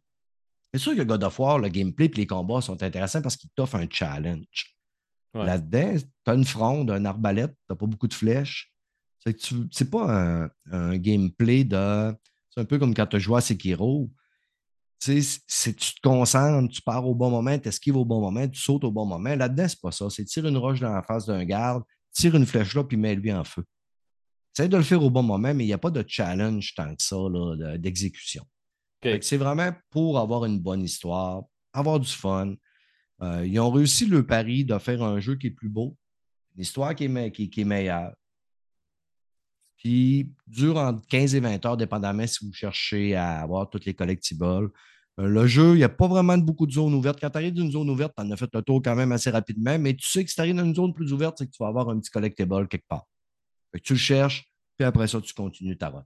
C'est sûr que God of War, le gameplay et les combats sont intéressants parce qu'ils t'offrent un challenge. Là-dedans, tu as une fronde, un arbalète, tu n'as pas beaucoup de flèches. C'est pas un, gameplay de. C'est un peu comme quand tu joué à Sekiro. Tu tu te concentres, tu pars au bon moment, tu esquives au bon moment, tu sautes au bon moment. Là-dedans, c'est pas ça. C'est tirer une roche dans la face d'un garde, tire une flèche là, puis mets-lui en feu. Essaye de le faire au bon moment, mais il n'y a pas de challenge tant que ça d'exécution. C'est vraiment pour avoir une bonne histoire, avoir du fun. Euh, ils ont réussi le pari de faire un jeu qui est plus beau, une histoire qui est, qui, qui meilleure. Puis dure entre 15 et 20 heures, dépendamment si vous cherchez à avoir toutes les collectibles. Euh, le jeu, il n'y a pas vraiment beaucoup de zones ouvertes. Quand tu arrives d'une zone ouverte, tu en as fait le tour quand même assez rapidement, mais tu sais que si tu arrives dans une zone plus ouverte, c'est que tu vas avoir un petit collectible quelque part. tu le cherches, puis après ça, tu continues ta route.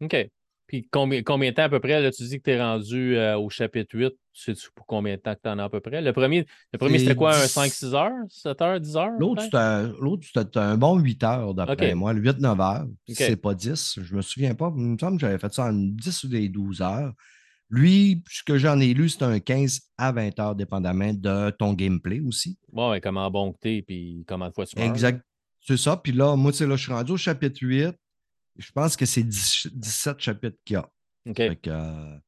OK. Puis combien, combien de temps à peu près? Là, tu dis que tu es rendu euh, au chapitre 8. Sais-tu pour combien de temps que tu en as à peu près? Le premier, le premier c'était quoi? Un 5-6 heures? 7 heures, 10 heures? L'autre, c'était un, bon 8 heures d'après moi. Le 8-9 heures. C'est pas 10. Je me souviens pas. Il me semble que j'avais fait ça en 10 ou des 12 heures. Lui, ce que j'en ai lu, c'est un 15 à 20 heures, dépendamment de ton gameplay aussi. Bon, et comment bon que t'es, puis comment de fois tu meurs. Exact. C'est ça. Puis là, moi, là, je suis rendu au chapitre 8. Je pense que c'est 17 chapitres qu'il y a. OK. Euh,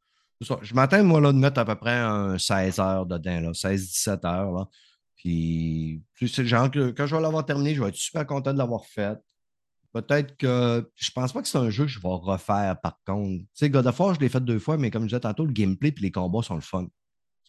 je m'attends, moi, là, de mettre à peu près un 16 heures dedans, 16-17 heures. Là. Puis, c'est genre que quand je vais l'avoir terminé, je vais être super content de l'avoir fait. Peut-être que je pense pas que c'est un jeu que je vais refaire par contre. Tu sais, God of War, je l'ai fait deux fois, mais comme je disais tantôt, le gameplay et les combats sont le fun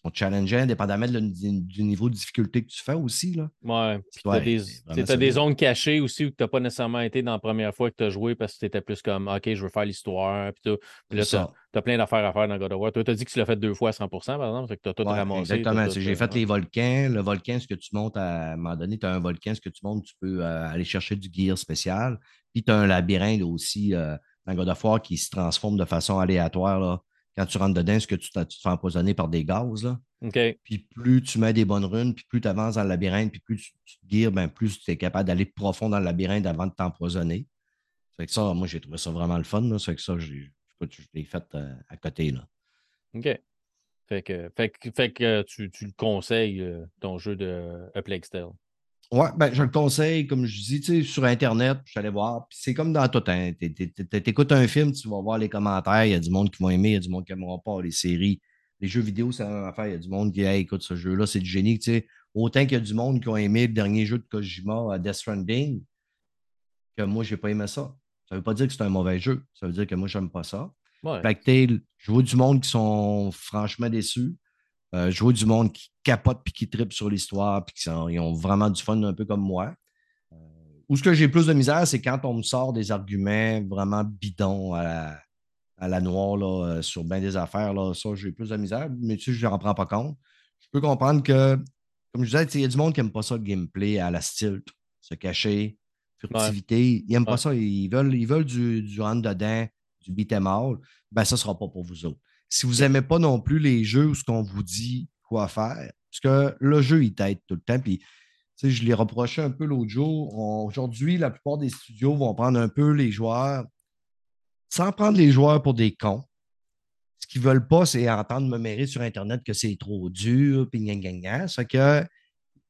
sont challengeants, indépendamment du, niveau de difficulté que tu fais aussi. Là. Ouais. tu as, des, des zones cachées aussi où tu n'as pas nécessairement été dans la première fois que tu as joué parce que tu étais plus comme OK, je veux faire l'histoire. Puis, là, tu as, plein d'affaires à faire dans God of War. Toi, tu as dit que tu l'as fait deux fois à 100% par exemple. que tu as tout ramassé. Exactement. J'ai fait les volcans. Le volcan, ce que tu montes à, un moment donné, tu as un volcan, ce que tu montes, tu peux euh, aller chercher du gear spécial. Puis tu as un labyrinthe aussi euh, dans God of War qui se transforme de façon aléatoire. Là quand tu rentres dedans, est-ce que tu, te fais empoisonner par des gaz? Là? Puis plus tu mets des bonnes runes, puis plus tu avances dans le labyrinthe, puis plus tu, te guires, ben, plus tu es capable d'aller profond dans le labyrinthe avant de t'empoisonner. Ça fait que ça, moi, j'ai trouvé ça vraiment le fun. Là. Ça fait que ça, je l'ai fait euh, à côté. Là. OK. Fait que, fait, que tu, tu, le conseilles, euh, ton jeu de A Plague oui, ben, je le conseille, comme je dis, tu sais, sur Internet, je suis allé voir. Puis c'est comme dans tout. Hein, tu écoutes un film, tu vas voir les commentaires. Il y a du monde qui va aimer, il y a du monde qui n'aimera pas les séries. Les jeux vidéo, c'est la même affaire. Il y a du monde qui dit écoute, ce jeu-là, c'est du génie. Tu sais, autant qu'il y a du monde qui a aimé le dernier jeu de Kojima, euh, Death Stranding, que moi, je n'ai pas aimé ça. Ça ne veut pas dire que c'est un mauvais jeu. Ça veut dire que moi, je n'aime pas ça. Fait que je vois du monde qui sont franchement déçus. Euh, je vois du monde qui capote puis qui tripe sur l'histoire puis qui ont vraiment du fun un peu comme moi. Euh, où ce que j'ai plus de misère, c'est quand on me sort des arguments vraiment bidons à la, noire là, euh, sur bien des affaires. Là, ça, j'ai plus de misère, mais tu sais, je n'en prends pas compte. Je peux comprendre que, comme je disais, il y a du monde qui n'aime pas ça le gameplay à la style, se cacher, furtivité. Ils n'aiment pas ça. Ils veulent, ils veulent du, du dedans, du beat'em all. Ben, ça ne sera pas pour vous autres si vous n'aimez pas non plus les jeux où ce qu'on vous dit quoi faire, parce que le jeu, il t'aide tout le temps. Puis, je l'ai reproché un peu l'autre jour. Aujourd'hui, la plupart des studios vont prendre un peu les joueurs, sans prendre les joueurs pour des cons. Ce qu'ils ne veulent pas, c'est entendre me mériter sur Internet que c'est trop dur, puis gna C'est que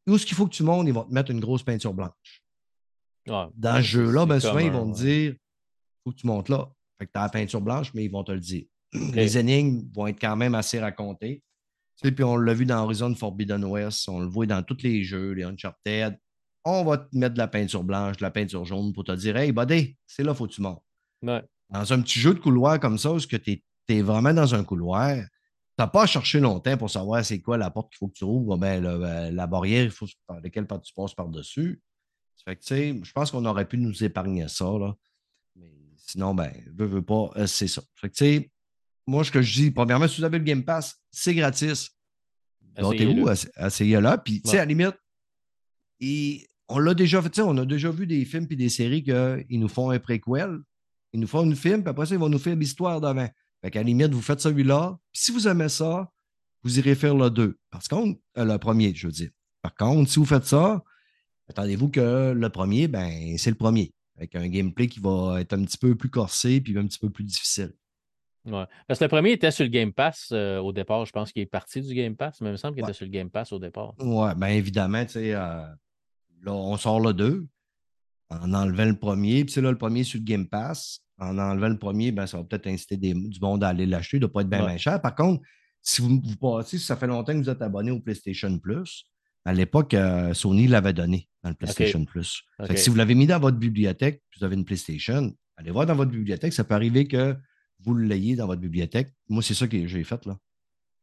où ce qu'il faut que tu montes, ils vont te mettre une grosse peinture blanche? Dans ce jeu-là, ben, souvent, ils vont te dire il faut que tu montes là. Fait que tu as la peinture blanche, mais ils vont te le dire. Les énigmes vont être quand même assez racontées. Tu puis on l'a vu dans Horizon Forbidden West, on le voit dans tous les jeux, les Uncharted. On va te mettre de la peinture blanche, de la peinture jaune pour te dire Hey, buddy, c'est là, faut que tu montes. Dans un petit jeu de couloir comme ça, où tu es, vraiment dans un couloir, tu n'as pas à chercher longtemps pour savoir c'est quoi la porte qu'il faut que tu ouvres, ben, la barrière, il faut par laquelle tu passes par-dessus. je pense qu'on aurait pu nous épargner ça. Là. Mais sinon, ben, veux, veux pas, euh, c'est ça. Fait que, moi, ce que je dis, premièrement, si vous avez le Game Pass, c'est gratis. Notez-vous, essayez-le. Puis, tu sais, à la limite, on l'a déjà fait, on a déjà vu des films et des séries qu'ils nous font un préquel. Ils nous font un film, puis après ça, ils vont nous faire l'histoire d'avant. Fait qu'à la limite, vous faites celui-là. Puis si vous aimez ça, vous irez faire le 2. Parce contre, euh, le premier, je veux dire. Par contre, si vous faites ça, attendez-vous que le premier, ben, c'est le premier, avec un gameplay qui va être un petit peu plus corsé puis un petit peu plus difficile. Ouais. Parce que le premier était sur le Game Pass euh, au départ. Je pense qu'il est parti du Game Pass, mais il me semble qu'il était sur le Game Pass au départ. Oui, bien évidemment, tu sais, là, on sort le 2 en enlevant le premier. Puis c'est là, le premier sur le Game Pass. En enlevant le premier, ben, ça va peut-être inciter du monde à aller l'acheter, de ne pas être bien, cher. Par contre, si vous, vous passez, si ça fait longtemps que vous êtes abonné au PlayStation Plus, à l'époque, euh, Sony l'avait donné dans le PlayStation Plus. si vous l'avez mis dans votre bibliothèque, vous avez une PlayStation, allez voir dans votre bibliothèque, ça peut arriver que vous l'ayez dans votre bibliothèque. Moi, c'est ça que j'ai fait là.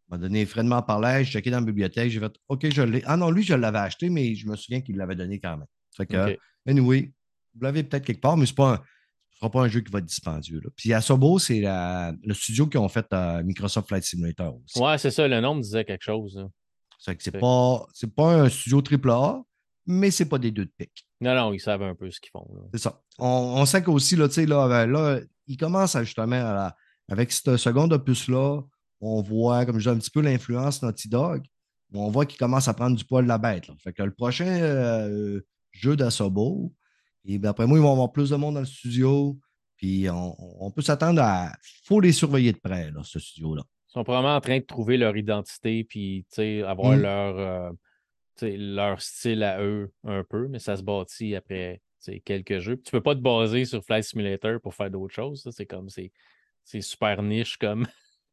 m'a donné Fred parlait, j'ai checké dans la bibliothèque, j'ai fait OK, je l'ai. Ah non, lui, je l'avais acheté, mais je me souviens qu'il l'avait donné quand même. Fait que, anyway, vous l'avez peut-être quelque part, mais ce ne sera pas un jeu qui va être dispendieux. Là. Puis Asobo, c'est le studio qui ont fait euh, Microsoft Flight Simulator aussi. Ouais, c'est ça, le nom me disait quelque chose. C'est c'est pas, pas un studio AAA, mais c'est pas des deux de pique. Non, non, ils savent un peu ce qu'ils font. C'est ça. On, on sait qu'aussi, là, là, là, ils commencent à, justement avec ce second opus-là, on voit, comme je dis, un petit peu l'influence Naughty Dog. On voit qu'ils commencent à prendre du poil de la bête. Fait que le prochain euh, jeu d'Asobo, et d'après moi, ils vont avoir plus de monde dans le studio. Puis on, peut s'attendre à. Il faut les surveiller de près, là, ce studio-là. Ils sont probablement en train de trouver leur identité, puis avoir mm. leur, euh, leur style à eux un peu, mais ça se bâtit après quelques jeux. tu ne peux pas te baser sur Flight Simulator pour faire d'autres choses. C'est comme c'est super niche comme,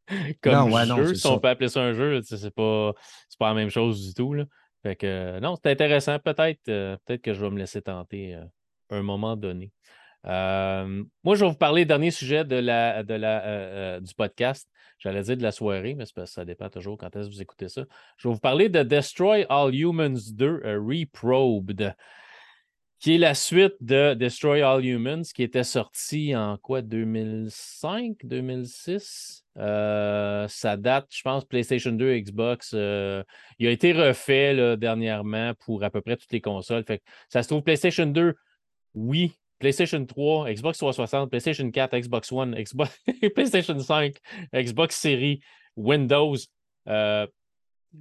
comme jeu. si on peut appeler ça un jeu, c'est pas, pas la même chose du tout. Là. Fait que non, c'est intéressant. Peut-être euh, peut-être que je vais me laisser tenter euh, à un moment donné. Euh, moi, je vais vous parler, dernier sujet de la, de la, du podcast. J'allais dire de la soirée, mais ça dépend toujours quand est-ce que vous écoutez ça. Je vais vous parler de Destroy All Humans 2 Reprobed qui est la suite de Destroy All Humans, qui était sorti en quoi, 2005, 2006? Euh, ça date, je pense, PlayStation 2, Xbox. Euh, il a été refait dernièrement pour à peu près toutes les consoles. Ça se trouve PlayStation 2, oui. PlayStation 3, Xbox 360, PlayStation 4, Xbox One, Xbox, PlayStation 5, Xbox Series, Windows. Euh,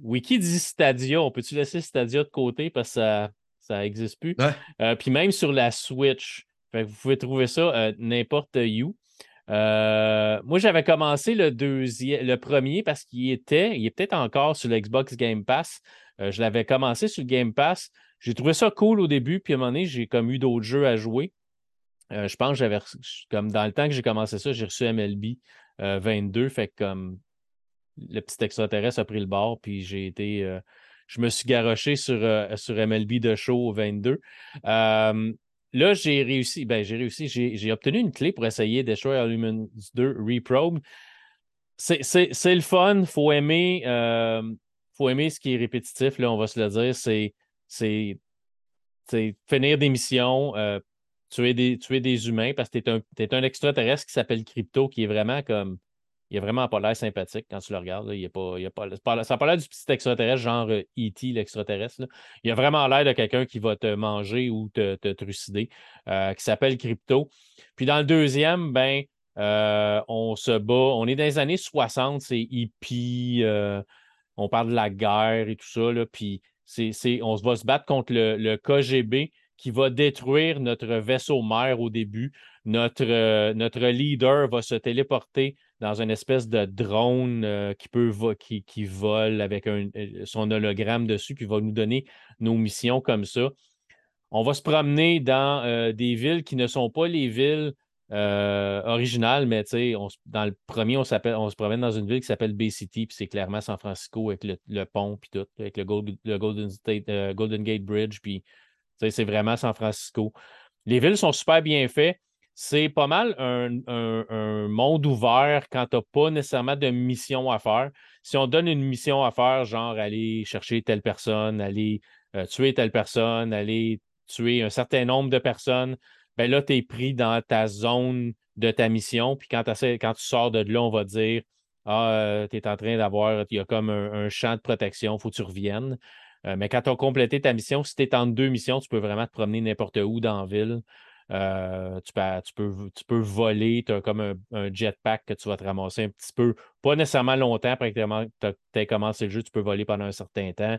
Wiki dit Stadia. On peut-tu laisser Stadia de côté parce que ça ça n'existe plus? Euh, puis même sur la Switch, vous pouvez trouver ça euh, n'importe où. Euh, moi, j'avais commencé le deuxième, le premier parce qu'il était, il est peut-être encore sur l'Xbox Game Pass. je l'avais commencé sur le Game Pass. J'ai trouvé ça cool au début, puis à un moment donné, j'ai comme eu d'autres jeux à jouer. Je pense que j'avais, comme dans le temps que j'ai commencé ça, j'ai reçu MLB 22, fait comme le petit extraterrestre a pris le bord, puis j'ai été je me suis garoché sur, euh, sur MLB de Show 22. là, j'ai réussi, ben, j'ai réussi, j'ai obtenu une clé pour essayer Destroy Humans 2 Reprobe. C'est le fun, il faut aimer, euh, faut aimer ce qui est répétitif, là, on va se le dire. C'est finir des missions, euh, tuer, des, des humains parce que tu es, un extraterrestre qui s'appelle Crypto, qui est vraiment comme il n'a vraiment pas l'air sympathique quand tu le regardes. Il pas, il a pas, ça n'a pas l'air du petit extraterrestre, genre E.T., euh, l'extraterrestre. Il a vraiment l'air de quelqu'un qui va te manger ou te, trucider, euh, qui s'appelle Crypto. Puis dans le deuxième, ben, euh, on se bat. On est dans les années 60, c'est hippie, on parle de la guerre et tout ça. Là, puis on va se battre contre le, le KGB qui va détruire notre vaisseau mère au début. Notre, notre leader va se téléporter dans une espèce de drone euh, qui, peut qui, qui, vole avec un, euh, son hologramme dessus, puis va nous donner nos missions comme ça. On va se promener dans euh, des villes qui ne sont pas les villes originales, mais dans le premier, on, on se promène dans une ville qui s'appelle Bay City, puis c'est clairement San Francisco avec le, pont, puis tout, avec le, Golden, Golden Gate Bridge, puis c'est vraiment San Francisco. Les villes sont super bien faites c'est pas mal un, monde ouvert quand tu n'as pas nécessairement de mission à faire. Si on donne une mission à faire, genre aller chercher telle personne, aller euh, tuer telle personne, aller tuer un certain nombre de personnes, ben là, tu es pris dans ta zone de ta mission. Puis quand, tu sors de là, on va dire Ah, euh, tu es en train d'avoir, il y a comme un, champ de protection, il faut que tu reviennes. Euh, mais quand tu as complété ta mission, si tu es en deux missions, tu peux vraiment te promener n'importe où dans la ville. Euh, tu, peux, tu, peux, voler, tu as comme un, jetpack que tu vas te ramasser un petit peu, pas nécessairement longtemps après que tu aies commencé le jeu, tu peux voler pendant un certain temps.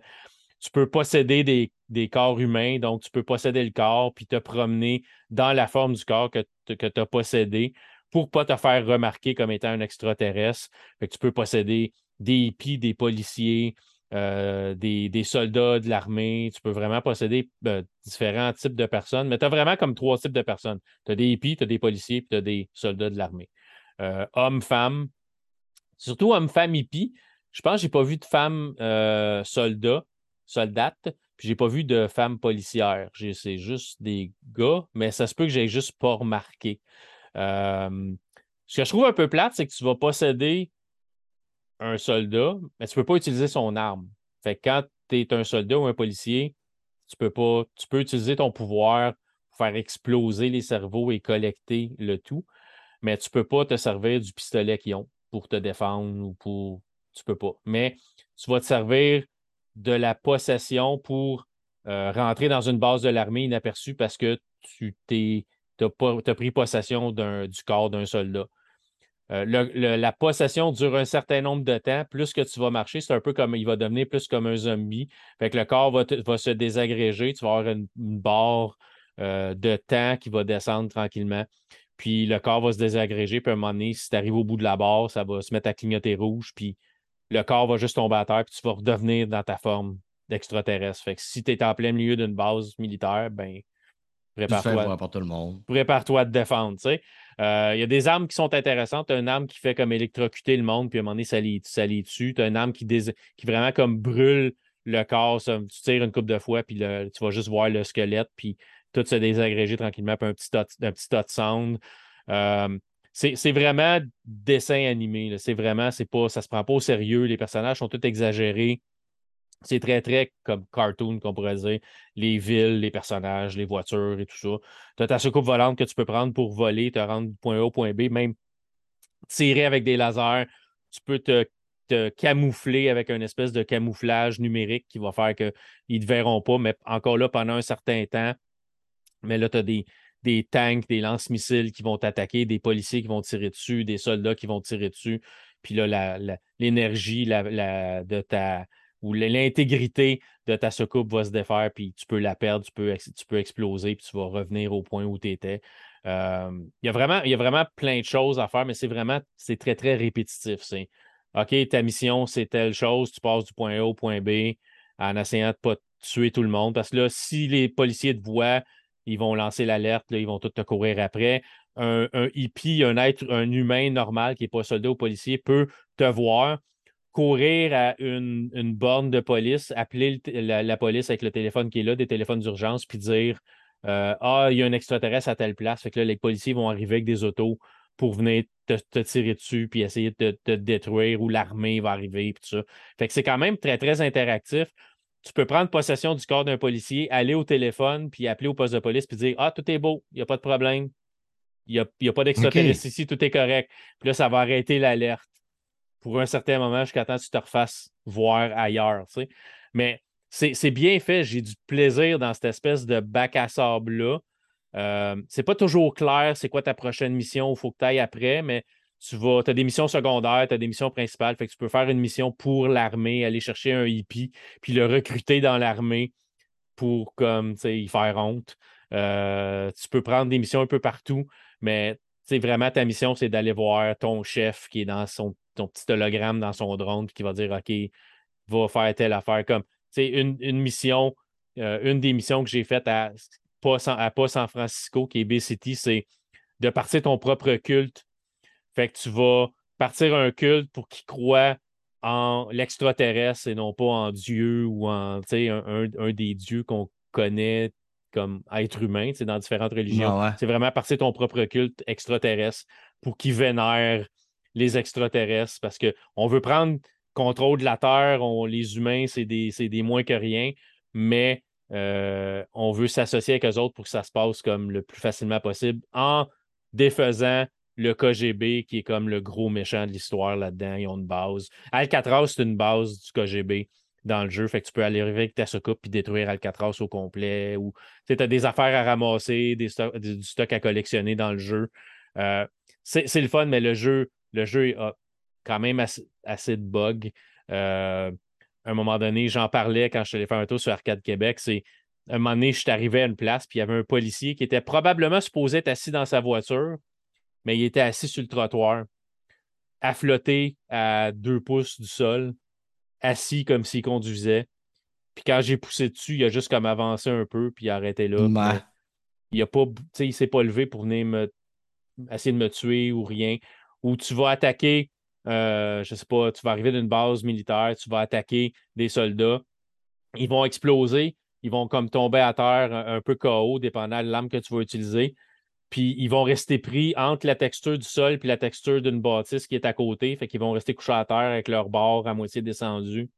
tu peux posséder des, des, corps humains, donc tu peux posséder le corps puis te promener dans la forme du corps que, que tu as possédé pour ne pas te faire remarquer comme étant un extraterrestre. tu peux posséder des hippies, des policiers, euh, des, soldats de l'armée. Tu peux vraiment posséder euh, différents types de personnes, mais tu as vraiment comme trois types de personnes. Tu as des hippies, tu as des policiers, puis tu as des soldats de l'armée. Euh, hommes, femmes, surtout hommes, femmes, hippies. Je pense que je n'ai pas vu de femmes soldats, soldates, puis j'ai pas vu de femmes policières. C'est juste des gars, mais ça se peut que j'ai juste pas remarqué. ce que je trouve un peu plate, c'est que tu vas posséder un soldat, mais tu ne peux pas utiliser son arme. Fait quand tu es un soldat ou un policier, tu peux pas, tu peux utiliser ton pouvoir pour faire exploser les cerveaux et collecter le tout, mais tu ne peux pas te servir du pistolet qu'ils ont pour te défendre ou pour. Tu peux pas. Mais tu vas te servir de la possession pour euh, rentrer dans une base de l'armée inaperçue parce que tu t'es, as, pris possession du corps d'un soldat. Euh, la possession dure un certain nombre de temps. Plus que tu vas marcher, c'est un peu comme il va devenir plus comme un zombie. Fait le corps va, se désagréger. Tu vas avoir une, barre euh, de temps qui va descendre tranquillement. Puis le corps va se désagréger. Puis à un moment donné, si tu arrives au bout de la barre, ça va se mettre à clignoter rouge. Puis le corps va juste tomber à terre. Puis tu vas redevenir dans ta forme d'extraterrestre. Fait que si tu es en plein milieu d'une base militaire, ben prépare-toi. Prépare-toi à te défendre. Tu sais. Euh, il y a des armes qui sont intéressantes. Tu as une arme qui fait comme électrocuter le monde, puis à un moment donné, ça les, tue. Tu as une arme qui, qui vraiment comme brûle le corps. tu tires une coupe de fois, puis tu vas juste voir le squelette, puis tout se désagréger tranquillement, puis un petit tot, un petit tot sound. Euh, c'est vraiment dessin animé. C'est vraiment, c'est pas, ça se prend pas au sérieux. Les personnages sont tous exagérés. C'est très, très comme cartoon, qu'on pourrait dire. Les villes, les personnages, les voitures et tout ça. Tu as ta soucoupe volante que tu peux prendre pour voler, te rendre du point A au point B, même tirer avec des lasers. Tu peux te, camoufler avec une espèce de camouflage numérique qui va faire qu'ils ne te verront pas, mais encore là, pendant un certain temps. Mais là, tu as des, des tanks, des lance-missiles qui vont t'attaquer, des policiers qui vont tirer dessus, des soldats qui vont tirer dessus. Puis là, l'énergie de ta où l'intégrité de ta soucoupe va se défaire, puis tu peux la perdre, tu peux, tu peux exploser, puis tu vas revenir au point où tu étais. il, y a vraiment, y a vraiment plein de choses à faire, mais c'est vraiment, c'est très, très répétitif. C'est OK, ta mission, c'est telle chose, tu passes du point A au point B en essayant de ne pas tuer tout le monde. Parce que là, si les policiers te voient, ils vont lancer l'alerte, ils vont tous te courir après. Un, un hippie, un être, un humain normal qui n'est pas soldat ou policier peut te voir, courir à une, borne de police, appeler la, police avec le téléphone qui est là, des téléphones d'urgence, puis dire euh, Ah, il y a un extraterrestre à telle place. Fait que là, les policiers vont arriver avec des autos pour venir te, tirer dessus puis essayer de te, détruire ou l'armée va arriver puis tout ça. Fait que c'est quand même très, très interactif. Tu peux prendre possession du corps d'un policier, aller au téléphone, puis appeler au poste de police, puis dire Ah, tout est beau, il n'y a pas de problème. Il n'y a, pas d'extraterrestre ici, tout est correct. Puis là, ça va arrêter l'alerte pour un certain moment jusqu'à temps que tu te refasses voir ailleurs. Mais c'est bien fait. J'ai du plaisir dans cette espèce de bac à sable-là. Euh, c'est pas toujours clair c'est quoi ta prochaine mission, il faut que tu ailles après, mais tu vas, as des missions secondaires, tu as des missions principales, fait que tu peux faire une mission pour l'armée, aller chercher un hippie, puis le recruter dans l'armée pour comme y faire honte. Euh, tu peux prendre des missions un peu partout, mais vraiment ta mission, c'est d'aller voir ton chef qui est dans son ton petit hologramme dans son drone qui va dire OK, va faire telle affaire. Comme une, une mission, euh, une des missions que j'ai faites à pas, San, Francisco, qui est B-City, c'est de partir ton propre culte. Fait que tu vas partir un culte pour qu'il croit en l'extraterrestre et non pas en Dieu ou en un, un, des dieux qu'on connaît comme être humain dans différentes religions. C'est vraiment partir ton propre culte extraterrestre pour qu'il vénère les extraterrestres parce qu'on veut prendre contrôle de la Terre. On, les humains, c'est des, des, moins que rien, mais euh, on veut s'associer avec eux autres pour que ça se passe comme le plus facilement possible en défaisant le KGB qui est comme le gros méchant de l'histoire là-dedans. Ils ont une base. Alcatraz, c'est une base du KGB dans le jeu. Fait que tu peux aller avec ta soucoupe et détruire Alcatraz au complet. Ou tu as des affaires à ramasser, des du stock à collectionner dans le jeu. Euh, c'est le fun, mais le jeu le jeu a quand même assez, de bugs. Euh, à un moment donné, j'en parlais quand je suis allé faire un tour sur Arcade Québec, c'est un moment donné, je suis arrivé à une place, puis il y avait un policier qui était probablement supposé être assis dans sa voiture, mais il était assis sur le trottoir, à flotter à deux pouces du sol, assis comme s'il conduisait. Puis quand j'ai poussé dessus, il a juste comme avancé un peu, puis il a arrêté là. Il a pas, il s'est pas levé pour venir me, essayer de me tuer ou rien. Ou tu vas attaquer, euh, je sais pas, tu vas arriver d'une base militaire, tu vas attaquer des soldats. Ils vont exploser, ils vont comme tomber à terre un, peu KO, dépendant de l'arme que tu vas utiliser. Puis ils vont rester pris entre la texture du sol et la texture d'une bâtisse qui est à côté. Fait qu'ils vont rester couchés à terre avec leur bord à moitié descendu.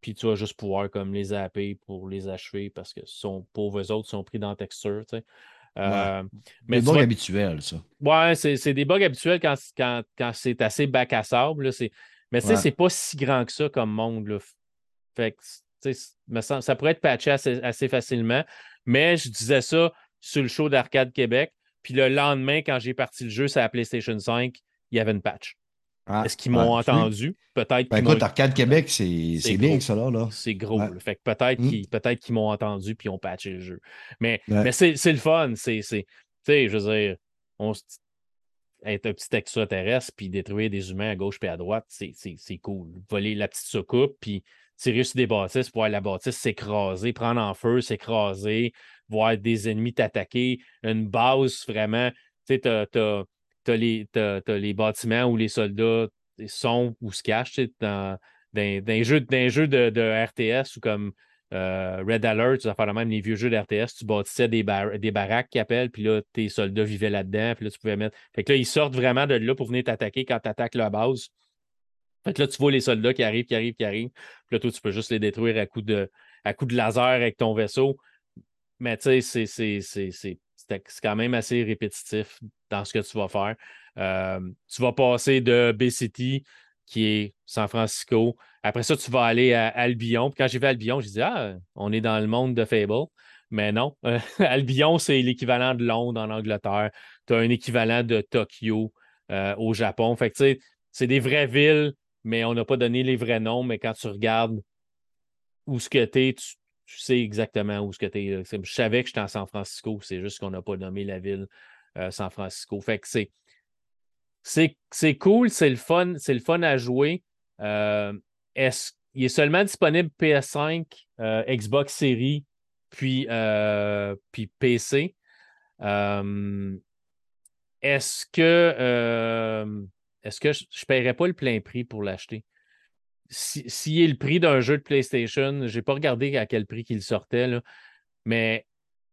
Puis tu vas juste pouvoir comme les zapper pour les achever parce que sont pauvres autres sont pris dans la texture. Tu sais. Euh, des bugs habituels, ça. Ouais, c'est des bugs habituels quand, quand, c'est assez bac à sable. Mais tu sais, c'est pas si grand que ça comme monde. Là. Fait que, ça, ça pourrait être patché assez, facilement. Mais je disais ça sur le show d'Arcade Québec. Puis le lendemain, quand j'ai parti le jeu, c'est la PlayStation 5, il y avait une patch. Ah, Est-ce qu'ils m'ont entendu? Peut-être. Ben écoute, Arcade Québec, c'est bien ça là. C'est gros. Fait que peut-être hmm. qu'ils m'ont entendu puis ils ont patché le jeu. Mais, mais c'est le fun. Tu sais, je veux dire, on, être un petit extraterrestre puis détruire des humains à gauche et à droite, c'est cool. Voler la petite soucoupe puis tirer sur des bâtisses, voir la bâtisse s'écraser, prendre en feu, s'écraser, voir des ennemis t'attaquer, une base vraiment. Tu sais, t'as tu as, les bâtiments où les soldats sont ou se cachent dans, dans, dans, jeu, de, RTS ou comme euh, Red Alert, tu vas faire même les vieux jeux d'RTS, tu bâtissais des, des baraques qui appellent, puis là, tes soldats vivaient là-dedans, puis là, tu pouvais mettre. Fait que là, ils sortent vraiment de là pour venir t'attaquer quand tu attaques la base. Fait que là, tu vois les soldats qui arrivent, qui arrivent, qui arrivent. Puis là, toi, tu peux juste les détruire à coup de, à coup de laser avec ton vaisseau. Mais tu sais, c'est c'est quand même assez répétitif dans ce que tu vas faire. Euh, tu vas passer de B-City, qui est San Francisco. Après ça, tu vas aller à Albion. Puis quand j'ai vu Albion, j'ai dit Ah, on est dans le monde de Fable. Mais non, Albion, c'est l'équivalent de Londres en Angleterre. Tu as un équivalent de Tokyo euh, au Japon. Fait que c'est des vraies villes, mais on n'a pas donné les vrais noms. Mais quand tu regardes où ce que tu es, tu, tu sais exactement où ce que tu es. Je savais que j'étais en San Francisco, c'est juste qu'on n'a pas nommé la ville euh, San Francisco. Fait que c'est. C'est cool, c'est le fun, c'est le fun à jouer. Euh, il est seulement disponible PS5, euh, Xbox Series, puis, puis PC. est-ce que est-ce que je ne paierais pas le plein prix pour l'acheter? S'il si, est le prix d'un jeu de PlayStation, je n'ai pas regardé à quel prix qu'il sortait, là, mais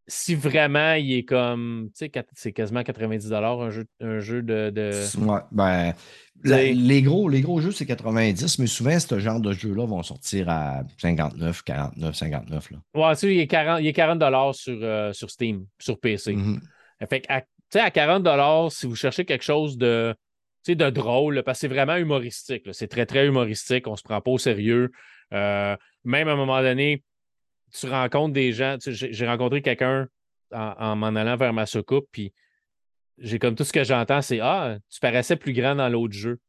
si vraiment il est comme, tu sais, c'est quasiment 90 un jeu, un jeu de. Ouais, ben, les, gros, les gros jeux, c'est 90, mais souvent, ce genre de jeux-là vont sortir à 59, 49, 59. Là. Ouais, tu sais, il est 40, il est 40 sur, euh, sur Steam, sur PC. Fait que, à, à 40 si vous cherchez quelque chose de de drôle, parce que c'est vraiment humoristique. C'est très, très humoristique. On ne se prend pas au sérieux. Euh, même à un moment donné, tu rencontres des gens. J'ai rencontré quelqu'un en, m'en allant vers ma soucoupe, puis j'ai comme tout ce que j'entends, c'est Ah, tu paraissais plus grand dans l'autre jeu.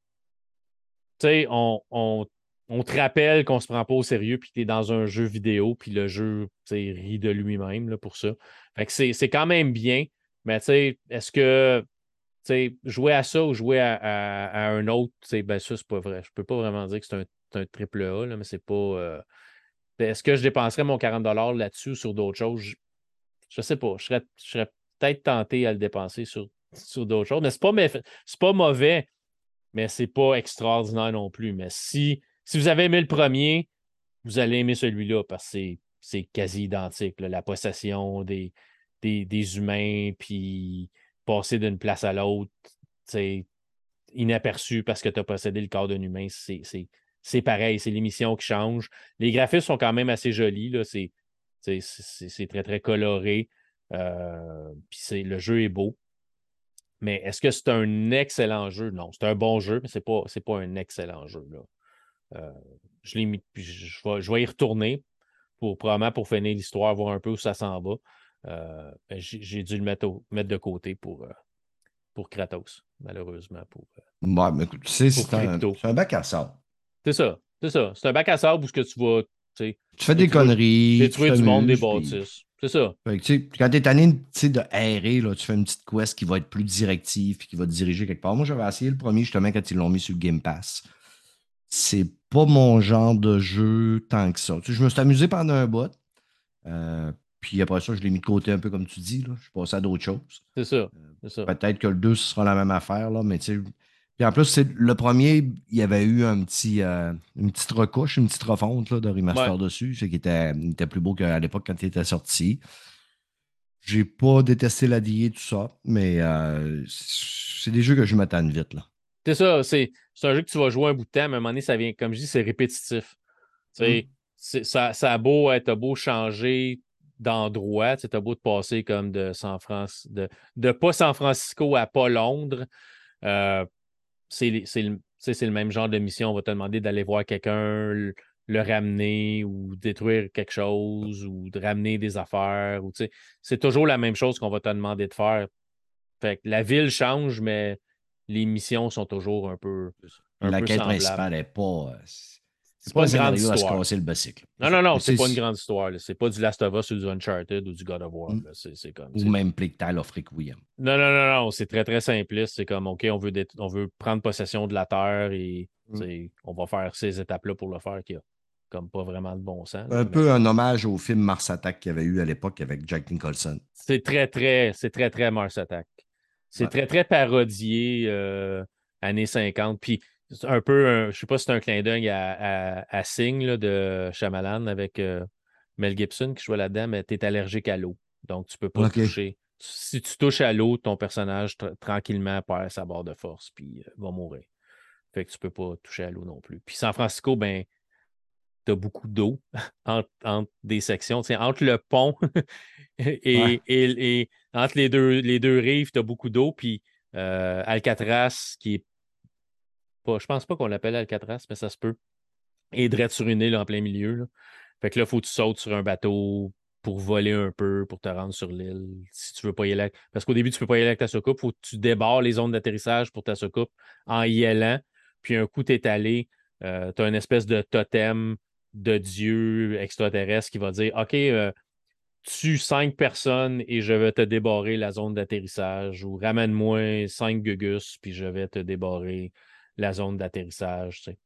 Tu sais, on, te rappelle qu'on se prend pas au sérieux, puis tu es dans un jeu vidéo, puis le jeu rit de lui-même pour ça. C'est quand même bien, mais tu sais, est-ce que jouer à ça ou jouer à, un autre, ben ça, c'est pas vrai. Je peux pas vraiment dire que c'est un, triple A, mais c'est pas. Euh, est-ce que je dépenserais mon 40 là-dessus ou sur d'autres choses? Je, ne sais pas. Je serais, peut-être tenté à le dépenser sur, sur d'autres choses. Mais c'est pas, pas mauvais, mais c'est pas extraordinaire non plus. Mais si, si vous avez aimé le premier, vous allez aimer celui-là parce que c'est quasi identique. la possession des, des, des humains, puis passer d'une place à l'autre, inaperçu parce que tu as possédé le corps d'un humain, c'est pareil, c'est l'émission qui change. Les graphismes sont quand même assez jolis, c'est très, très coloré. Euh, puis le jeu est beau. Mais est-ce que c'est un excellent jeu? Non, c'est un bon jeu, mais ce n'est pas, pas un excellent jeu. Là. Euh, je mis, vais, je vais y retourner pour probablement pour finir l'histoire, voir un peu où ça s'en va. Euh, ben, j'ai dû le mettre, mettre de côté pour, euh, pour Kratos, malheureusement. Pour, euh, mais c'est un, un, bac à sable. C'est ça. C'est ça. C'est un bac à sable où ce que tu vas. Tu fais des conneries. Détruire du monde des bâtisses. C'est ça. quand tu es tanné de errer, là, tu fais une petite quest qui va être plus directive et qui va te diriger quelque part. Moi, j'avais essayé le premier justement quand ils l'ont mis sur le Game Pass. C'est pas mon genre de jeu tant que ça. je me suis amusé pendant un bout. Euh, puis après ça, je l'ai mis de côté un peu comme tu dis. Là. Je suis passé à d'autres choses. C'est ça. ça. Peut-être que le 2, ce sera la même affaire, là, mais tu sais puis en plus, le premier, il y avait eu un petit, euh, une petite recouche, une petite refonte de remaster dessus, ce qui était, était, plus beau qu'à l'époque quand il était sorti. J'ai pas détesté la DIA, tout ça, mais euh, c'est des jeux que je m'attends vite. là. C'est ça, c'est un jeu que tu vas jouer un bout de temps, mais à un moment donné, ça vient, comme je dis, c'est répétitif. Mm. Ça, ça a beau être beau changer d'endroit, tu as beau de passer comme de San Francisco, de, de pas San Francisco à pas Londres. Euh, c'est le, même genre de mission. On va te demander d'aller voir quelqu'un, le, ramener ou détruire quelque chose ou de ramener des affaires. Ou, c'est toujours la même chose qu'on va te demander de faire. Fait la ville change, mais les missions sont toujours un peu. la quête principale n'est pas. C'est pas, une grande histoire. le bicycle. Non, non, non, c'est pas une grande histoire. C'est pas du Last of Us ou du Uncharted ou du God of War. Mm. C'est comme, ou même Plague Tale of Requiem. Non, non, non, non. C'est très, très simpliste. C'est comme, OK, on veut, on veut prendre possession de la Terre et mm. on va faire ces étapes-là pour le faire qui a comme pas vraiment de bon sens. Un peu un hommage au film Mars Attack qu'il y avait eu à l'époque avec Jack Nicholson. C'est très, très, c'est très, très Mars Attack. C'est très, très parodié euh, années 50. Puis c'est un peu, je sais pas si c'est un clin d'œil à, à, Sing de Shyamalan avec euh, Mel Gibson qui joue là-dedans, mais tu es allergique à l'eau. Donc, tu peux pas toucher. Si tu touches à l'eau, ton personnage tranquillement perd sa barre de force puis euh, va mourir. Fait que tu peux pas toucher à l'eau non plus. Puis San Francisco, ben, tu as beaucoup d'eau entre, des sections. entre le pont et, et, entre les deux, les deux rives, tu as beaucoup d'eau. Puis euh, Alcatraz, qui est je pense pas qu'on l'appelle Alcatraz, mais ça se peut. Et drette sur une île en plein milieu. Fait que là, il faut que tu sautes sur un bateau pour voler un peu, pour te rendre sur l'île. Si tu veux pas y aller. Parce qu'au début, tu peux pas y aller avec ta soucoupe. Faut que tu débarres les zones d'atterrissage pour ta soucoupe en y allant. Puis un coup, tu es allé, euh, tu as une espèce de totem de Dieu extraterrestre qui va dire OK, euh, tue cinq personnes et je vais te débarrer la zone d'atterrissage ou ramène-moi cinq gugus puis je vais te débarrer la zone d'atterrissage. Tu sais.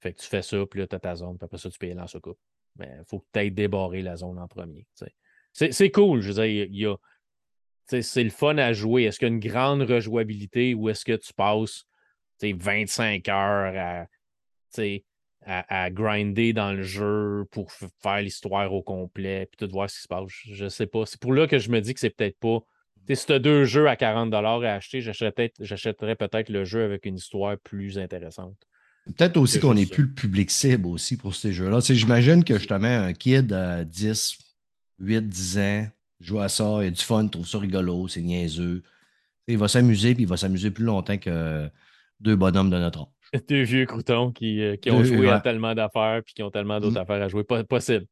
Fait que tu fais ça, puis là, tu as ta zone, puis après ça, tu en soucoupe. Mais il faut peut-être débarrer la zone en premier. Tu sais. C'est cool, je veux dire, il y a. C'est le fun à jouer. Est-ce qu'il y a une grande rejouabilité ou est-ce que tu passes 25 heures à, à, grinder dans le jeu pour faire l'histoire au complet puis tout voir ce qui se passe? Je ne sais pas. C'est pour là que je me dis que c'est peut-être pas si tu as deux jeux à 40 à acheter, j'achèterais peut-être le jeu avec une histoire plus intéressante. Peut-être aussi qu'on n'est plus le public cible aussi pour ces jeux-là. J'imagine que justement, un kid à 10, 8, 10 ans joue à ça, il a du fun, il trouve ça rigolo, c'est niaiseux. Il va s'amuser, puis il va s'amuser plus longtemps que deux bonhommes de notre âge. Deux vieux croutons qui, euh, ont joué à tellement d'affaires puis qui ont tellement d'autres mm. affaires à jouer. Pas, possible.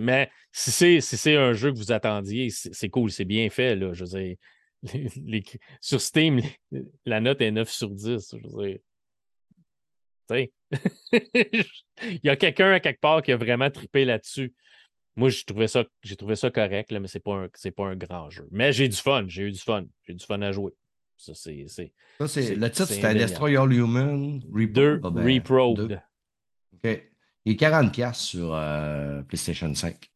Mais si c'est un jeu que vous attendiez, c'est cool, c'est bien fait. Là, je veux sur Steam, la note est 9 sur 10. Je veux Il y a quelqu'un à quelque part qui a vraiment trippé là-dessus. Moi, j'ai trouvé ça, trouvé ça correct, là, mais c'est pas, un, pas un grand jeu. Mais j'ai du fun, j'ai eu du fun. J'ai du fun à jouer. Ça, c'est. Le titre, c'était Destroy All Human Reprobed. OK. Il est 40$ sur euh, PlayStation 5.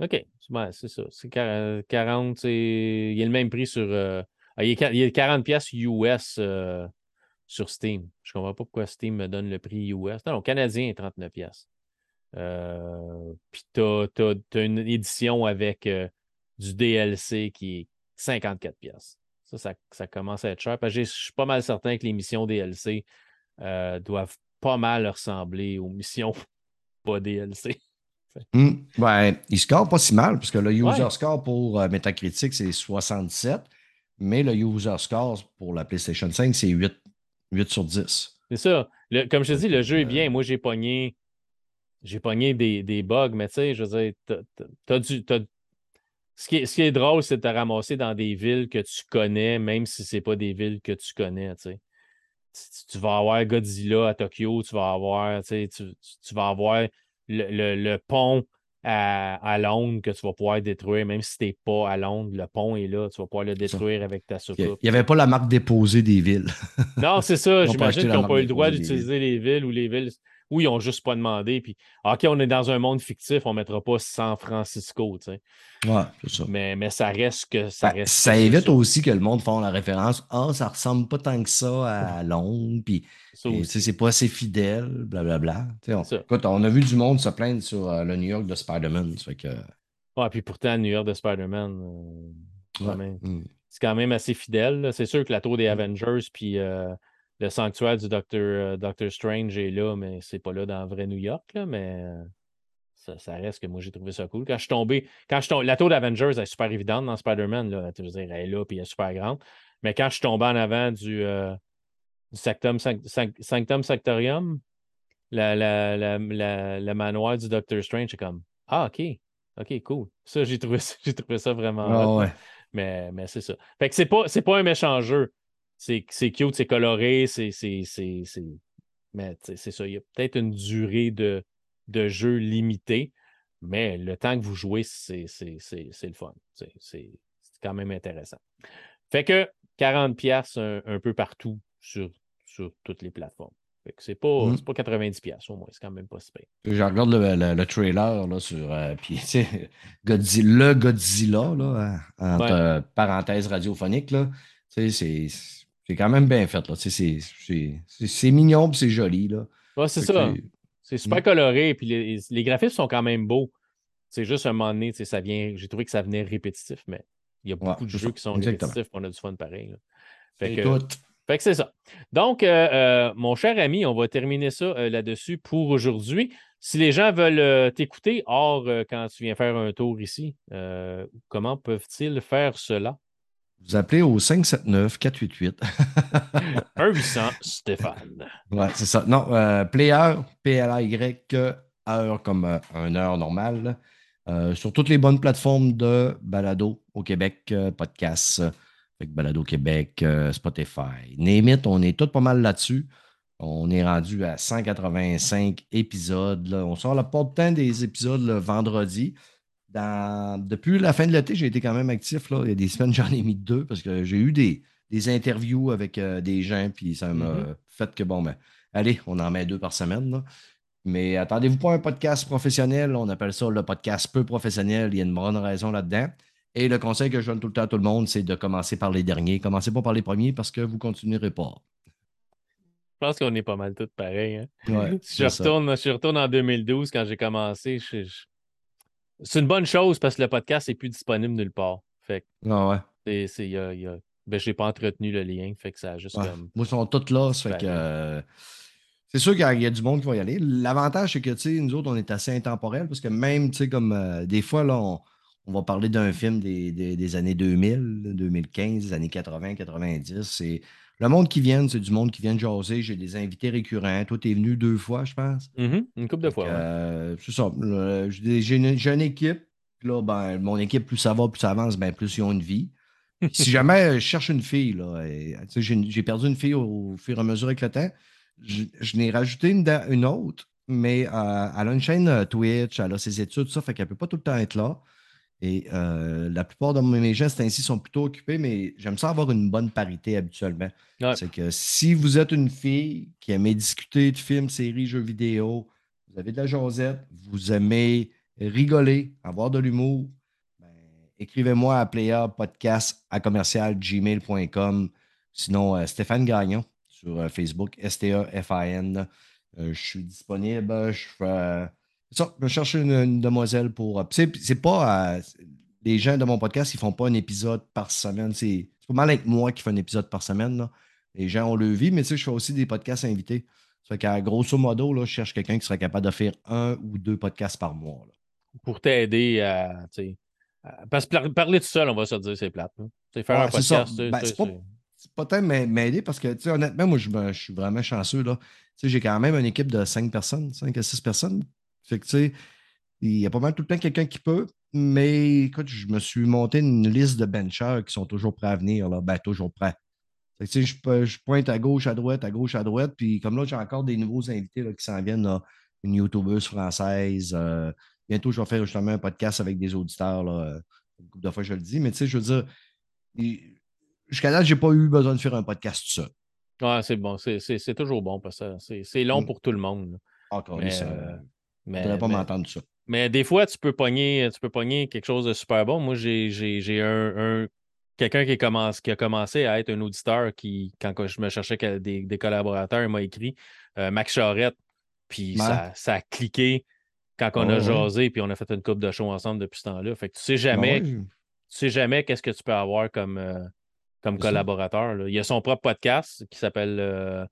OK. c'est ça. C'est 40, il est le même prix sur. Euh, ah, il, est, il, est, 40$ US euh, sur Steam. Je ne comprends pas pourquoi Steam me donne le prix US. Non, canadien est 39$. Puis tu as, une édition avec du DLC qui est 54$. Ça, ça, ça commence à être cher. je suis pas mal certain que les missions DLC doivent pas mal ressembler aux missions pas DLC. Hmm. Ben, il score pas si mal, parce que le user score pour euh, Metacritic, c'est 67, mais le user score pour la PlayStation 5, c'est 8, 8 sur 10. C'est ça. comme je te dis, le jeu est bien. Moi, j'ai pogné, j'ai pogné des, des, bugs, mais tu sais, je veux dire, t'as, du. Ce, qui est, ce qui est drôle, c'est de te ramasser dans des villes que tu connais, même si ce n'est pas des villes que tu connais. Tu sais tu, vas avoir Godzilla à Tokyo, tu vas avoir, tu, tu vas avoir le, pont à, Londres que tu vas pouvoir détruire, même si tu n'es pas à Londres, le pont est là, tu vas pouvoir le détruire avec ta soucoupe. Il n'y avait pas la marque déposée des villes. non, c'est ça. J'imagine qu'ils n'ont pas eu le droit d'utiliser les villes ou les villes où ils n'ont juste pas demandé. Puis, OK, on est dans un monde fictif, on ne mettra pas San Francisco. Tu sais. Ouais, c'est ça. Mais, mais ça reste que ça ben, reste. Ça évite aussi que le monde fasse la référence. Ah, ça ressemble pas tant que ça à Londres. Puis, c'est pas assez fidèle, blablabla. On, écoute, on a vu du monde se plaindre sur euh, le New York de Spider-Man. Que... Ouais, puis pourtant, New York de Spider-Man, euh, mm. c'est quand même assez fidèle. C'est sûr que la tour des mm. Avengers, puis. Euh, le sanctuaire du Docteur, Doctor Strange est là, mais c'est pas là dans le vrai New York, là, mais ça, reste que moi, j'ai trouvé ça cool. Quand je suis tombé, quand je la tour d'Avengers est super évidente dans Spider-Man, là, dire, elle est là, puis elle est super grande. Mais quand je suis tombé en avant du, euh, Sanctum, Sanctum Sanctorium, la, le manoir du Doctor Strange, c'est comme Ah, OK, OK, cool. Ça, j'ai trouvé, trouvé ça vraiment. Ah, mais, mais c'est ça. Fait que c'est pas, pas un méchant jeu. C'est cute, c'est coloré, c'est. Mais c'est ça. Il y a peut-être une durée de, de jeu limité, mais le temps que vous jouez, c'est le fun. C'est quand même intéressant. Fait que 40 pièces un, peu partout sur, sur toutes les plateformes. C'est pas, mmh. pas 90 pièces au moins, c'est quand même pas super. Je regarde le, trailer là, sur euh, Godzilla, le Godzilla là, hein, entre euh, parenthèses radiophoniques c'est quand même bien fait C'est mignon c'est joli là. c'est ça. C'est super coloré, puis les, graphismes sont quand même beaux. C'est juste un moment donné, ça vient. J'ai trouvé que ça venait répétitif, mais il y a beaucoup de jeux qui sont répétitifs, on a du fun pareil. Fait que, fait que c'est ça. Donc, euh, euh, mon cher ami, on va terminer ça euh, là-dessus pour aujourd'hui. Si les gens veulent t'écouter, hors quand tu viens faire un tour ici, comment peuvent-ils faire cela? Vous appelez au 579-488. 1-800 Stéphane. Ouais, c'est ça. Non, euh, Player, P-L-A-Y, heure comme euh, un heure normale. Euh, sur toutes les bonnes plateformes de balado au Québec, podcast, avec Balado Québec, Spotify. Name on est tous pas mal là-dessus. On est rendu à 185 épisodes. On sort la porte temps des épisodes le vendredi depuis la fin de l'été, j'ai été quand même actif. Là. Il y a des semaines, j'en ai mis deux parce que j'ai eu des, interviews avec euh, des gens, puis ça m'a mm-hmm. fait que, bon, ben, allez, on en met deux par semaine. Mais attendez-vous pas un podcast professionnel, on appelle ça le podcast peu professionnel, il y a une bonne raison là-dedans. Et le conseil que je donne tout le temps à tout le monde, c'est de commencer par les derniers. Commencez pas par les premiers parce que vous continuerez pas. Je pense qu'on est pas mal tous pareils. Hein. si je retourne, je retourne en 2012 quand j'ai commencé, je, c'est une bonne chose parce que le podcast n'est plus disponible nulle part. Fait ah ouais. C'est, y a, y a... Ben, je n'ai pas entretenu le lien. Fait que ça a juste comme... Moi, ils sont tous là. fait que, euh, c'est sûr qu'il y a du monde qui va y aller. L'avantage, c'est que nous autres, on est assez intemporels parce que même comme euh, des fois, là, on, on va parler d'un film des, des, des, années 2000, 2015, des années 80, 90. C'est le monde qui vient, c'est du monde qui vient de jaser. J'ai des invités récurrents. Toi, tu es venu deux fois, je pense. Mm-hmm. Une couple de fois. Euh, c'est ça. J'ai une, équipe. Là, ben, mon équipe, plus ça va, plus ça avance, ben, plus ils ont une vie. si jamais je cherche une fille, j'ai perdu une fille au, fur et à mesure avec le temps. Je, n'ai rajouté une, une, autre, mais euh, elle a une chaîne euh, Twitch, elle a ses études, tout ça, fait qu'elle ne peut pas tout le temps être là. Et euh, la plupart de mes gestes ainsi sont plutôt occupés, mais j'aime ça avoir une bonne parité habituellement. C'est que si vous êtes une fille qui aime discuter de films, séries, jeux vidéo, vous avez de la Josette, vous aimez rigoler, avoir de l'humour, ben, écrivez-moi à playerpodcast à commercial gmail.com. Sinon, euh, Stéphane Gagnon sur euh, Facebook, S-T-A-F-A-N. je suis disponible. Je fais ça, je chercher une, demoiselle pour. Euh, c'est pas. Euh, les gens de mon podcast, ils font pas un épisode par semaine. C'est pas mal avec moi qui fais un épisode par semaine. Les gens ont le vie, mais tu sais, je fais aussi des podcasts invités. Ça fait qu'à grosso modo, là, je cherche quelqu'un qui serait capable de faire un ou deux podcasts par mois. Pour t'aider à, Parce que parler tout seul, on va se dire, c'est plate. C'est faire un podcast. Ben, c'est pas, pas tant m'aider parce que, honnêtement, moi, je, je, suis vraiment chanceux. J'ai quand même une équipe de cinq personnes, cinq à six personnes fait que, tu sais, il y a pas mal tout le temps quelqu'un qui peut, mais écoute, je me suis monté une liste de benchers qui sont toujours prêts à venir, là. Ben, toujours prêts. je, je, pointe à gauche, à droite, à gauche, à droite. Puis comme là, j'ai encore des nouveaux invités qui s'en viennent, une youtubeuse française. Euh, bientôt, je vais faire justement un podcast avec des auditeurs. Là, une couple de fois, je le dis. Mais tu sais, je veux dire, jusqu'à là, je n'ai pas eu besoin de faire un podcast tout ça. Ouais, c'est bon. C'est toujours bon parce que c'est long mm. pour tout le monde. Encore mais, ça. Euh, mais, je ne pas m'entendre ça. Mais des fois, tu peux pogner, tu peux pogner quelque chose de super bon. Moi, j'ai un, quelqu'un qui, commence, qui a commencé à être un auditeur qui, quand je me cherchais des, des collaborateurs, il m'a écrit euh, Max Charette. Puis ça, ça, a cliqué quand on a jasé, puis on a fait une coupe de show ensemble depuis ce temps-là. Fait que tu sais jamais, tu sais jamais qu'est-ce que tu peux avoir comme, euh, comme collaborateur. Il y a son propre podcast qui s'appelle euh,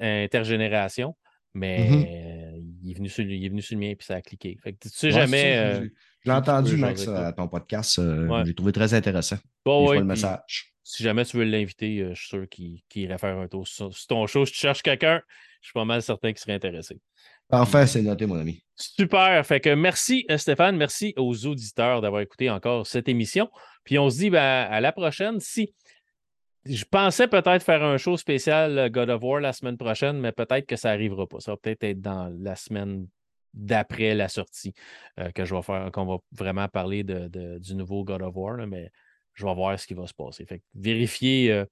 Intergénération, mais mm-hmm. Il, est venu sur, il est venu sur le mien, puis ça a cliqué. Fait que tu sais jamais. Euh, j'ai entendu, Max, à ton podcast. J'ai trouvé très intéressant. le message. Si jamais tu veux l'inviter, je suis sûr qu'il irait faire un tour sur, ton show. Si tu cherches quelqu'un, je suis pas mal certain qu'il serait intéressé. Parfait, c'est noté, mon ami. Super. Fait que merci, euh, Stéphane. Merci aux auditeurs d'avoir écouté encore cette émission. Puis on se dit ben, à la prochaine. Si je pensais peut-être faire un show spécial euh, God of War la semaine prochaine, mais peut-être que ça n'arrivera pas. Ça va peut-être être dans la semaine d'après la sortie euh, que je vais faire, qu'on va vraiment parler de, du nouveau God of War, mais je vais voir ce qui va se passer. Fait que vérifiez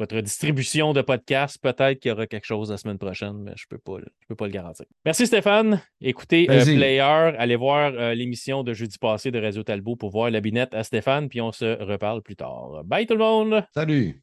votre distribution de podcast. Peut-être qu'il y aura quelque chose la semaine prochaine, mais je ne peux, pas, peux pas le garantir. Merci Stéphane. Écoutez euh, Player, allez voir euh, l'émission de jeudi passé de Radio Talbot pour voir la binette à Stéphane, puis on se reparle plus tard. Bye tout le monde. Salut.